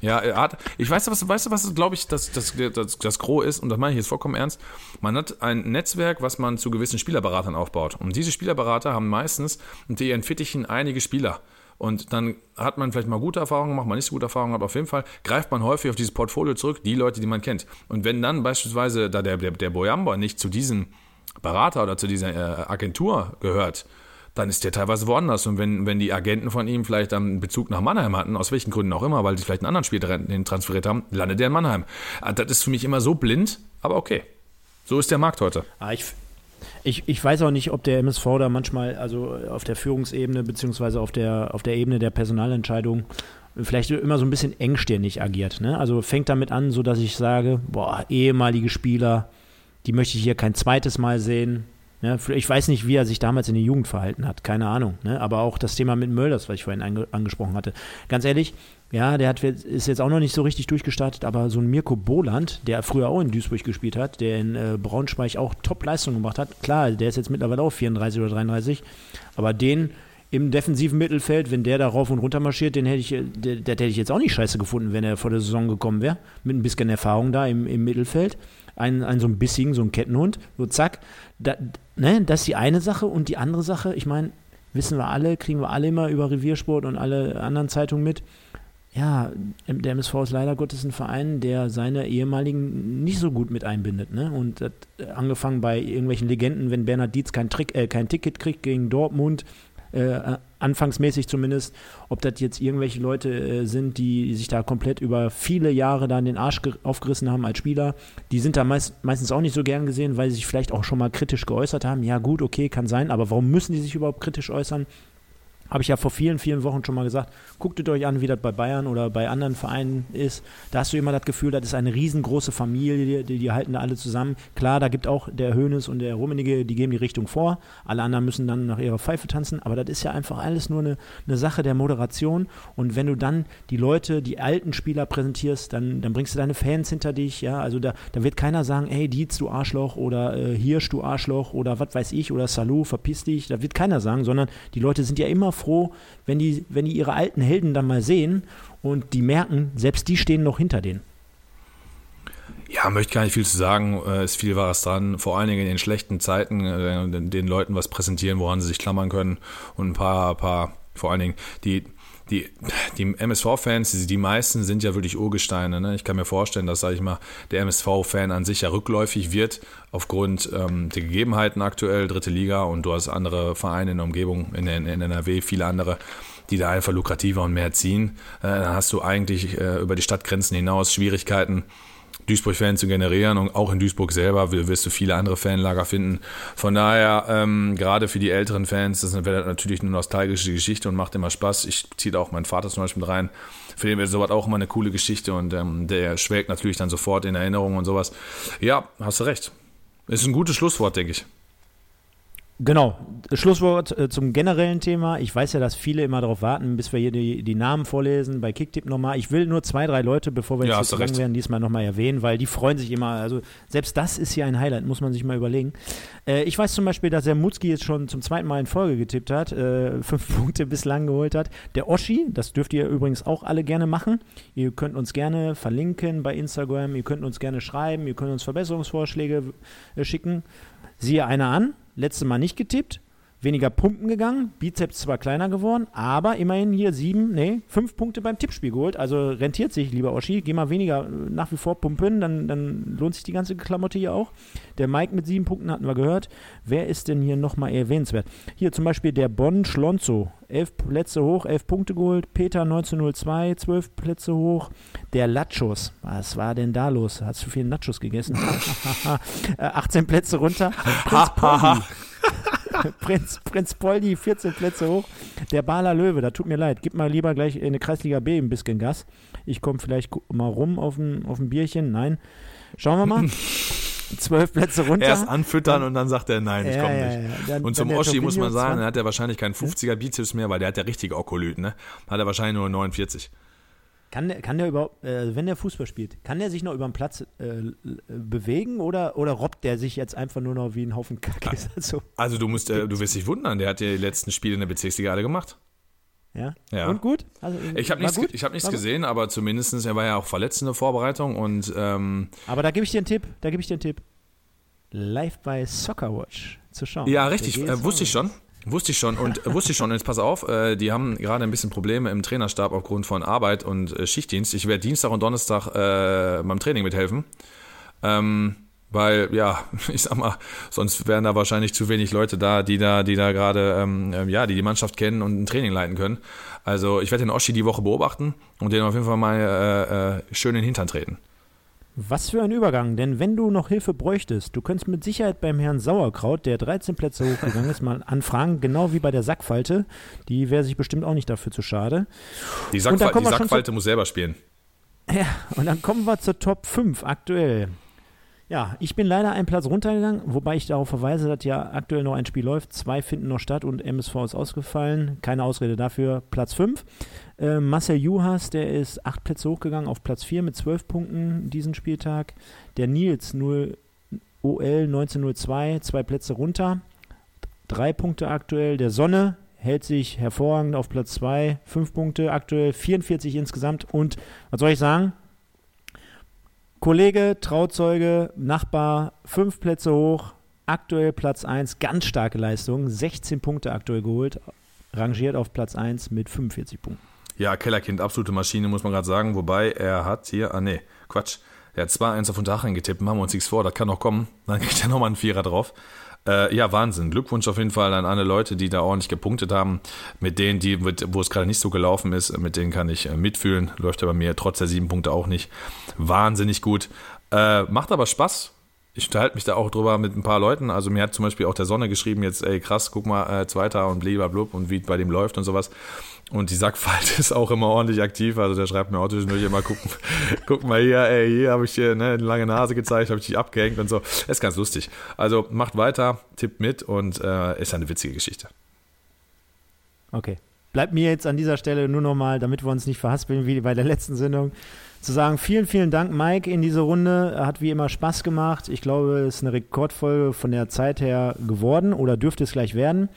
Ja, er hat, ich weiß, was, weißt du, was, glaube ich, das, das, das, das Gros ist, und das meine ich jetzt vollkommen ernst. Man hat ein Netzwerk, was man zu gewissen Spielerberatern aufbaut. Und diese Spielerberater haben meistens unter ihren Fittichen einige Spieler. Und dann hat man vielleicht mal gute Erfahrungen gemacht, mal nicht so gute Erfahrungen, aber auf jeden Fall greift man häufig auf dieses Portfolio zurück, die Leute, die man kennt. Und wenn dann beispielsweise da der, der, der Boyamba nicht zu diesen Berater oder zu dieser äh, Agentur gehört, dann ist der teilweise woanders. Und wenn, wenn die Agenten von ihm vielleicht einen Bezug nach Mannheim hatten, aus welchen Gründen auch immer, weil sie vielleicht einen anderen Spieler transferiert haben, landet der in Mannheim. Ah, das ist für mich immer so blind, aber okay. So ist der Markt heute. Ah, ich, ich, ich weiß auch nicht, ob der MSV da manchmal, also auf der Führungsebene, beziehungsweise auf der, auf der Ebene der Personalentscheidung, vielleicht immer so ein bisschen engstirnig agiert. Ne? Also fängt damit an, so dass ich sage, boah, ehemalige Spieler, die möchte ich hier kein zweites Mal sehen. Ja, ich weiß nicht, wie er sich damals in der Jugend verhalten hat, keine Ahnung. Ne? Aber auch das Thema mit Mölders, was ich vorhin ange angesprochen hatte. Ganz ehrlich, ja, der hat, ist jetzt auch noch nicht so richtig durchgestartet, aber so ein Mirko Boland, der früher auch in Duisburg gespielt hat, der in äh, Braunschweig auch Top-Leistung gemacht hat, klar, der ist jetzt mittlerweile auch 34 oder 33, aber den im defensiven Mittelfeld, wenn der da rauf und runter marschiert, den hätte ich, äh, der, der hätte ich jetzt auch nicht scheiße gefunden, wenn er vor der Saison gekommen wäre, mit ein bisschen Erfahrung da im, im Mittelfeld ein, ein so ein bissigen, so ein Kettenhund, so zack. Da, ne, das ist die eine Sache und die andere Sache, ich meine, wissen wir alle, kriegen wir alle immer über Reviersport und alle anderen Zeitungen mit. Ja, der MSV ist leider Gottes ein Verein, der seine ehemaligen nicht so gut mit einbindet. Ne? Und das, angefangen bei irgendwelchen Legenden, wenn Bernhard Dietz kein, Trick, äh, kein Ticket kriegt gegen Dortmund, äh, anfangsmäßig zumindest, ob das jetzt irgendwelche Leute äh, sind, die sich da komplett über viele Jahre da den Arsch aufgerissen haben als Spieler, die sind da meist, meistens auch nicht so gern gesehen, weil sie sich vielleicht auch schon mal kritisch geäußert haben. Ja gut, okay, kann sein, aber warum müssen die sich überhaupt kritisch äußern? Habe ich ja vor vielen, vielen Wochen schon mal gesagt. Guckt es euch an, wie das bei Bayern oder bei anderen Vereinen ist. Da hast du immer das Gefühl, das ist eine riesengroße Familie, die, die halten da alle zusammen. Klar, da gibt auch der Hönes und der Rummenige, die geben die Richtung vor. Alle anderen müssen dann nach ihrer Pfeife tanzen. Aber das ist ja einfach alles nur eine, eine Sache der Moderation. Und wenn du dann die Leute, die alten Spieler präsentierst, dann, dann bringst du deine Fans hinter dich. Ja, also da, da wird keiner sagen, ey, Dietz, du Arschloch oder äh, Hirsch, du Arschloch oder was weiß ich oder Salou, verpiss dich. Da wird keiner sagen, sondern die Leute sind ja immer froh, wenn die, wenn die ihre alten Helden dann mal sehen und die merken, selbst die stehen noch hinter denen. Ja, möchte gar nicht viel zu sagen. Es ist viel Wahres dran. Vor allen Dingen in den schlechten Zeiten äh, den Leuten was präsentieren, woran sie sich klammern können und ein paar, paar vor allen Dingen die die, die MSV-Fans, die meisten sind ja wirklich Urgesteine. Ne? Ich kann mir vorstellen, dass, sage ich mal, der MSV-Fan an sich ja rückläufig wird aufgrund ähm, der Gegebenheiten aktuell, dritte Liga und du hast andere Vereine in der Umgebung, in, in, in NRW, viele andere, die da einfach lukrativer und mehr ziehen. Äh, dann hast du eigentlich äh, über die Stadtgrenzen hinaus Schwierigkeiten, Duisburg-Fans zu generieren und auch in Duisburg selber wirst du viele andere Fanlager finden. Von daher, ähm, gerade für die älteren Fans, das wäre natürlich eine nostalgische Geschichte und macht immer Spaß. Ich ziehe auch meinen Vater zum Beispiel mit rein. Für den wäre sowas auch immer eine coole Geschichte und ähm, der schwelgt natürlich dann sofort in Erinnerung und sowas. Ja, hast du recht. Ist ein gutes Schlusswort, denke ich. Genau, Schlusswort äh, zum generellen Thema. Ich weiß ja, dass viele immer darauf warten, bis wir hier die, die Namen vorlesen bei Kicktip nochmal. Ich will nur zwei, drei Leute, bevor wir jetzt ja, lang werden, diesmal nochmal erwähnen, weil die freuen sich immer. Also selbst das ist hier ein Highlight, muss man sich mal überlegen. Äh, ich weiß zum Beispiel, dass der Mutzki jetzt schon zum zweiten Mal in Folge getippt hat, äh, [LAUGHS] fünf Punkte bislang geholt hat. Der Oschi, das dürft ihr übrigens auch alle gerne machen. Ihr könnt uns gerne verlinken bei Instagram, ihr könnt uns gerne schreiben, ihr könnt uns Verbesserungsvorschläge äh, schicken. Siehe einer an, letzte Mal nicht getippt, weniger Pumpen gegangen, Bizeps zwar kleiner geworden, aber immerhin hier sieben, nee, fünf Punkte beim Tippspiel geholt. Also rentiert sich, lieber Oschi. Geh mal weniger äh, nach wie vor pumpen, dann, dann lohnt sich die ganze Klamotte hier auch. Der Mike mit sieben Punkten hatten wir gehört. Wer ist denn hier nochmal erwähnenswert? Hier zum Beispiel der Bonn Schlonzo. Elf Plätze hoch, elf Punkte geholt. Peter 1902, zwölf Plätze hoch. Der Lachos. Was war denn da los? Hast du viel Nachos gegessen? [LAUGHS] [LAUGHS] 18 Plätze runter. Prinz. [LAUGHS] [LAUGHS] Prinz, Prinz Poldi, 14 Plätze hoch. Der Baler Löwe, da tut mir leid. Gib mal lieber gleich in eine Kreisliga B ein bisschen Gas. Ich komme vielleicht mal rum auf ein, auf ein Bierchen. Nein. Schauen wir mal. [LAUGHS] Zwölf Plätze runter. Erst anfüttern und dann sagt er, nein, ich komme nicht. Ja, ja. Dann, und zum Oschi muss man sagen, er hat ja wahrscheinlich keinen 50er Bizeps mehr, weil der hat ja richtig Okolyt, ne? Hat er wahrscheinlich nur 49. Kann der, kann der überhaupt, äh, wenn der Fußball spielt, kann der sich noch über den Platz äh, bewegen oder, oder robbt der sich jetzt einfach nur noch wie ein Haufen Kacke? Also, also du musst, äh, du wirst dich wundern, der hat die letzten Spiele in der Bezirksliga alle gemacht. Ja? ja. Und gut? Also, ich habe nichts, ich hab nichts gesehen, aber zumindest, er war ja auch verletzt in der Vorbereitung und ähm, Aber da gebe ich dir einen Tipp, da gebe ich dir einen Tipp. Live bei Soccerwatch zu schauen. Ja, richtig, äh, wusste ich schon. Wusste ich schon und wusste ich schon. Und jetzt pass auf, äh, die haben gerade ein bisschen Probleme im Trainerstab aufgrund von Arbeit und äh, Schichtdienst. Ich werde Dienstag und Donnerstag äh, beim Training mithelfen. Ähm, weil, ja, [LAUGHS] ich sag mal, sonst wären da wahrscheinlich zu wenig Leute da, die da, die da gerade, ähm, ähm, ja, die die Mannschaft kennen und ein Training leiten können. Also ich werde den Oschi die Woche beobachten und den auf jeden Fall mal äh, äh, schön in den Hintern treten. Was für ein Übergang, denn wenn du noch Hilfe bräuchtest, du könntest mit Sicherheit beim Herrn Sauerkraut, der 13 Plätze hochgegangen ist, mal anfragen, genau wie bei der Sackfalte. Die wäre sich bestimmt auch nicht dafür zu schade. Die, Sackfa die Sackfalte muss selber spielen. Ja, und dann kommen wir zur Top 5 aktuell. Ja, ich bin leider einen Platz runtergegangen, wobei ich darauf verweise, dass ja aktuell noch ein Spiel läuft. Zwei finden noch statt und MSV ist ausgefallen. Keine Ausrede dafür. Platz 5. Äh, Marcel Juhas, der ist acht Plätze hochgegangen auf Platz 4 mit 12 Punkten diesen Spieltag. Der Nils 0 OL 1902, zwei Plätze runter. Drei Punkte aktuell. Der Sonne hält sich hervorragend auf Platz 2, fünf Punkte aktuell, 44 insgesamt. Und was soll ich sagen? Kollege, Trauzeuge, Nachbar, fünf Plätze hoch, aktuell Platz 1, ganz starke Leistung, 16 Punkte aktuell geholt, rangiert auf Platz 1 mit 45 Punkten. Ja, Kellerkind, absolute Maschine, muss man gerade sagen, wobei er hat hier, ah nee, Quatsch, er hat 2-1 auf Unterhaching getippt, machen wir uns nichts vor, das kann noch kommen, [LAUGHS] dann kriegt er nochmal einen Vierer drauf. Äh, ja, Wahnsinn. Glückwunsch auf jeden Fall an alle Leute, die da ordentlich gepunktet haben. Mit denen, die, wo es gerade nicht so gelaufen ist, mit denen kann ich äh, mitfühlen. Läuft ja bei mir trotz der sieben Punkte auch nicht wahnsinnig gut. Äh, macht aber Spaß. Ich unterhalte mich da auch drüber mit ein paar Leuten. Also mir hat zum Beispiel auch der Sonne geschrieben, jetzt, ey krass, guck mal, äh, Zweiter und blub und wie bei dem läuft und sowas. Und die Sackfalte [LAUGHS] ist auch immer ordentlich aktiv. Also der schreibt mir auch zwischendurch immer, guck, [LAUGHS] guck mal hier, ey, hier habe ich dir ne, eine lange Nase gezeigt, habe ich dich abgehängt und so. Ist ganz lustig. Also macht weiter, tippt mit und äh, ist eine witzige Geschichte. Okay. Bleibt mir jetzt an dieser Stelle nur nochmal, damit wir uns nicht verhaspeln wie bei der letzten Sendung, zu sagen, vielen, vielen Dank, Mike, in diese Runde. Hat wie immer Spaß gemacht. Ich glaube, es ist eine Rekordfolge von der Zeit her geworden oder dürfte es gleich werden.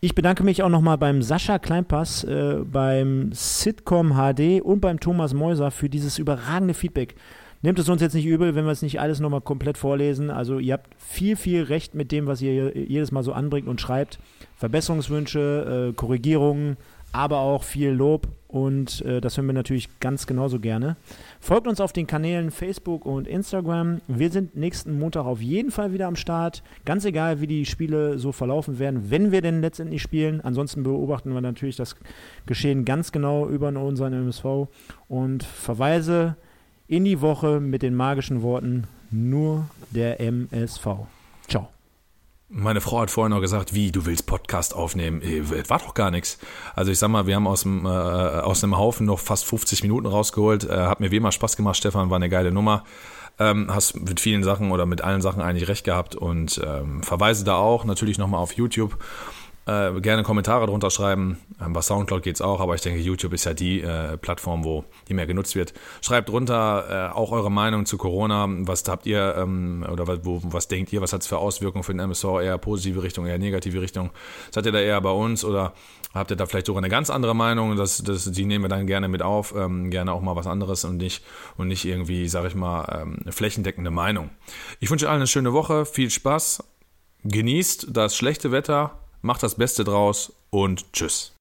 Ich bedanke mich auch nochmal beim Sascha Kleinpass, äh, beim Sitcom HD und beim Thomas Meuser für dieses überragende Feedback. Nehmt es uns jetzt nicht übel, wenn wir es nicht alles nochmal komplett vorlesen. Also ihr habt viel, viel Recht mit dem, was ihr jedes Mal so anbringt und schreibt. Verbesserungswünsche, äh, Korrigierungen, aber auch viel Lob und äh, das hören wir natürlich ganz genauso gerne. Folgt uns auf den Kanälen Facebook und Instagram. Wir sind nächsten Montag auf jeden Fall wieder am Start. Ganz egal, wie die Spiele so verlaufen werden, wenn wir denn letztendlich spielen. Ansonsten beobachten wir natürlich das Geschehen ganz genau über unseren MSV und verweise in die Woche mit den magischen Worten nur der MSV. Meine Frau hat vorhin noch gesagt, wie, du willst Podcast aufnehmen? Äh, war doch gar nichts. Also ich sag mal, wir haben aus dem, äh, aus einem Haufen noch fast 50 Minuten rausgeholt. Äh, hat mir wie immer Spaß gemacht, Stefan, war eine geile Nummer. Ähm, hast mit vielen Sachen oder mit allen Sachen eigentlich recht gehabt und ähm, verweise da auch natürlich nochmal auf YouTube äh, gerne Kommentare drunter schreiben. Ähm, bei Soundcloud geht es auch, aber ich denke, YouTube ist ja die äh, Plattform, wo die mehr genutzt wird. Schreibt drunter äh, auch eure Meinung zu Corona. Was habt ihr ähm, oder was, wo, was denkt ihr? Was hat es für Auswirkungen für den MSV? Eher positive Richtung, eher negative Richtung? Seid ihr da eher bei uns oder habt ihr da vielleicht sogar eine ganz andere Meinung? Das, das, die nehmen wir dann gerne mit auf. Ähm, gerne auch mal was anderes und nicht, und nicht irgendwie, sag ich mal, ähm, flächendeckende Meinung. Ich wünsche allen eine schöne Woche, viel Spaß. Genießt das schlechte Wetter, Macht das Beste draus und tschüss.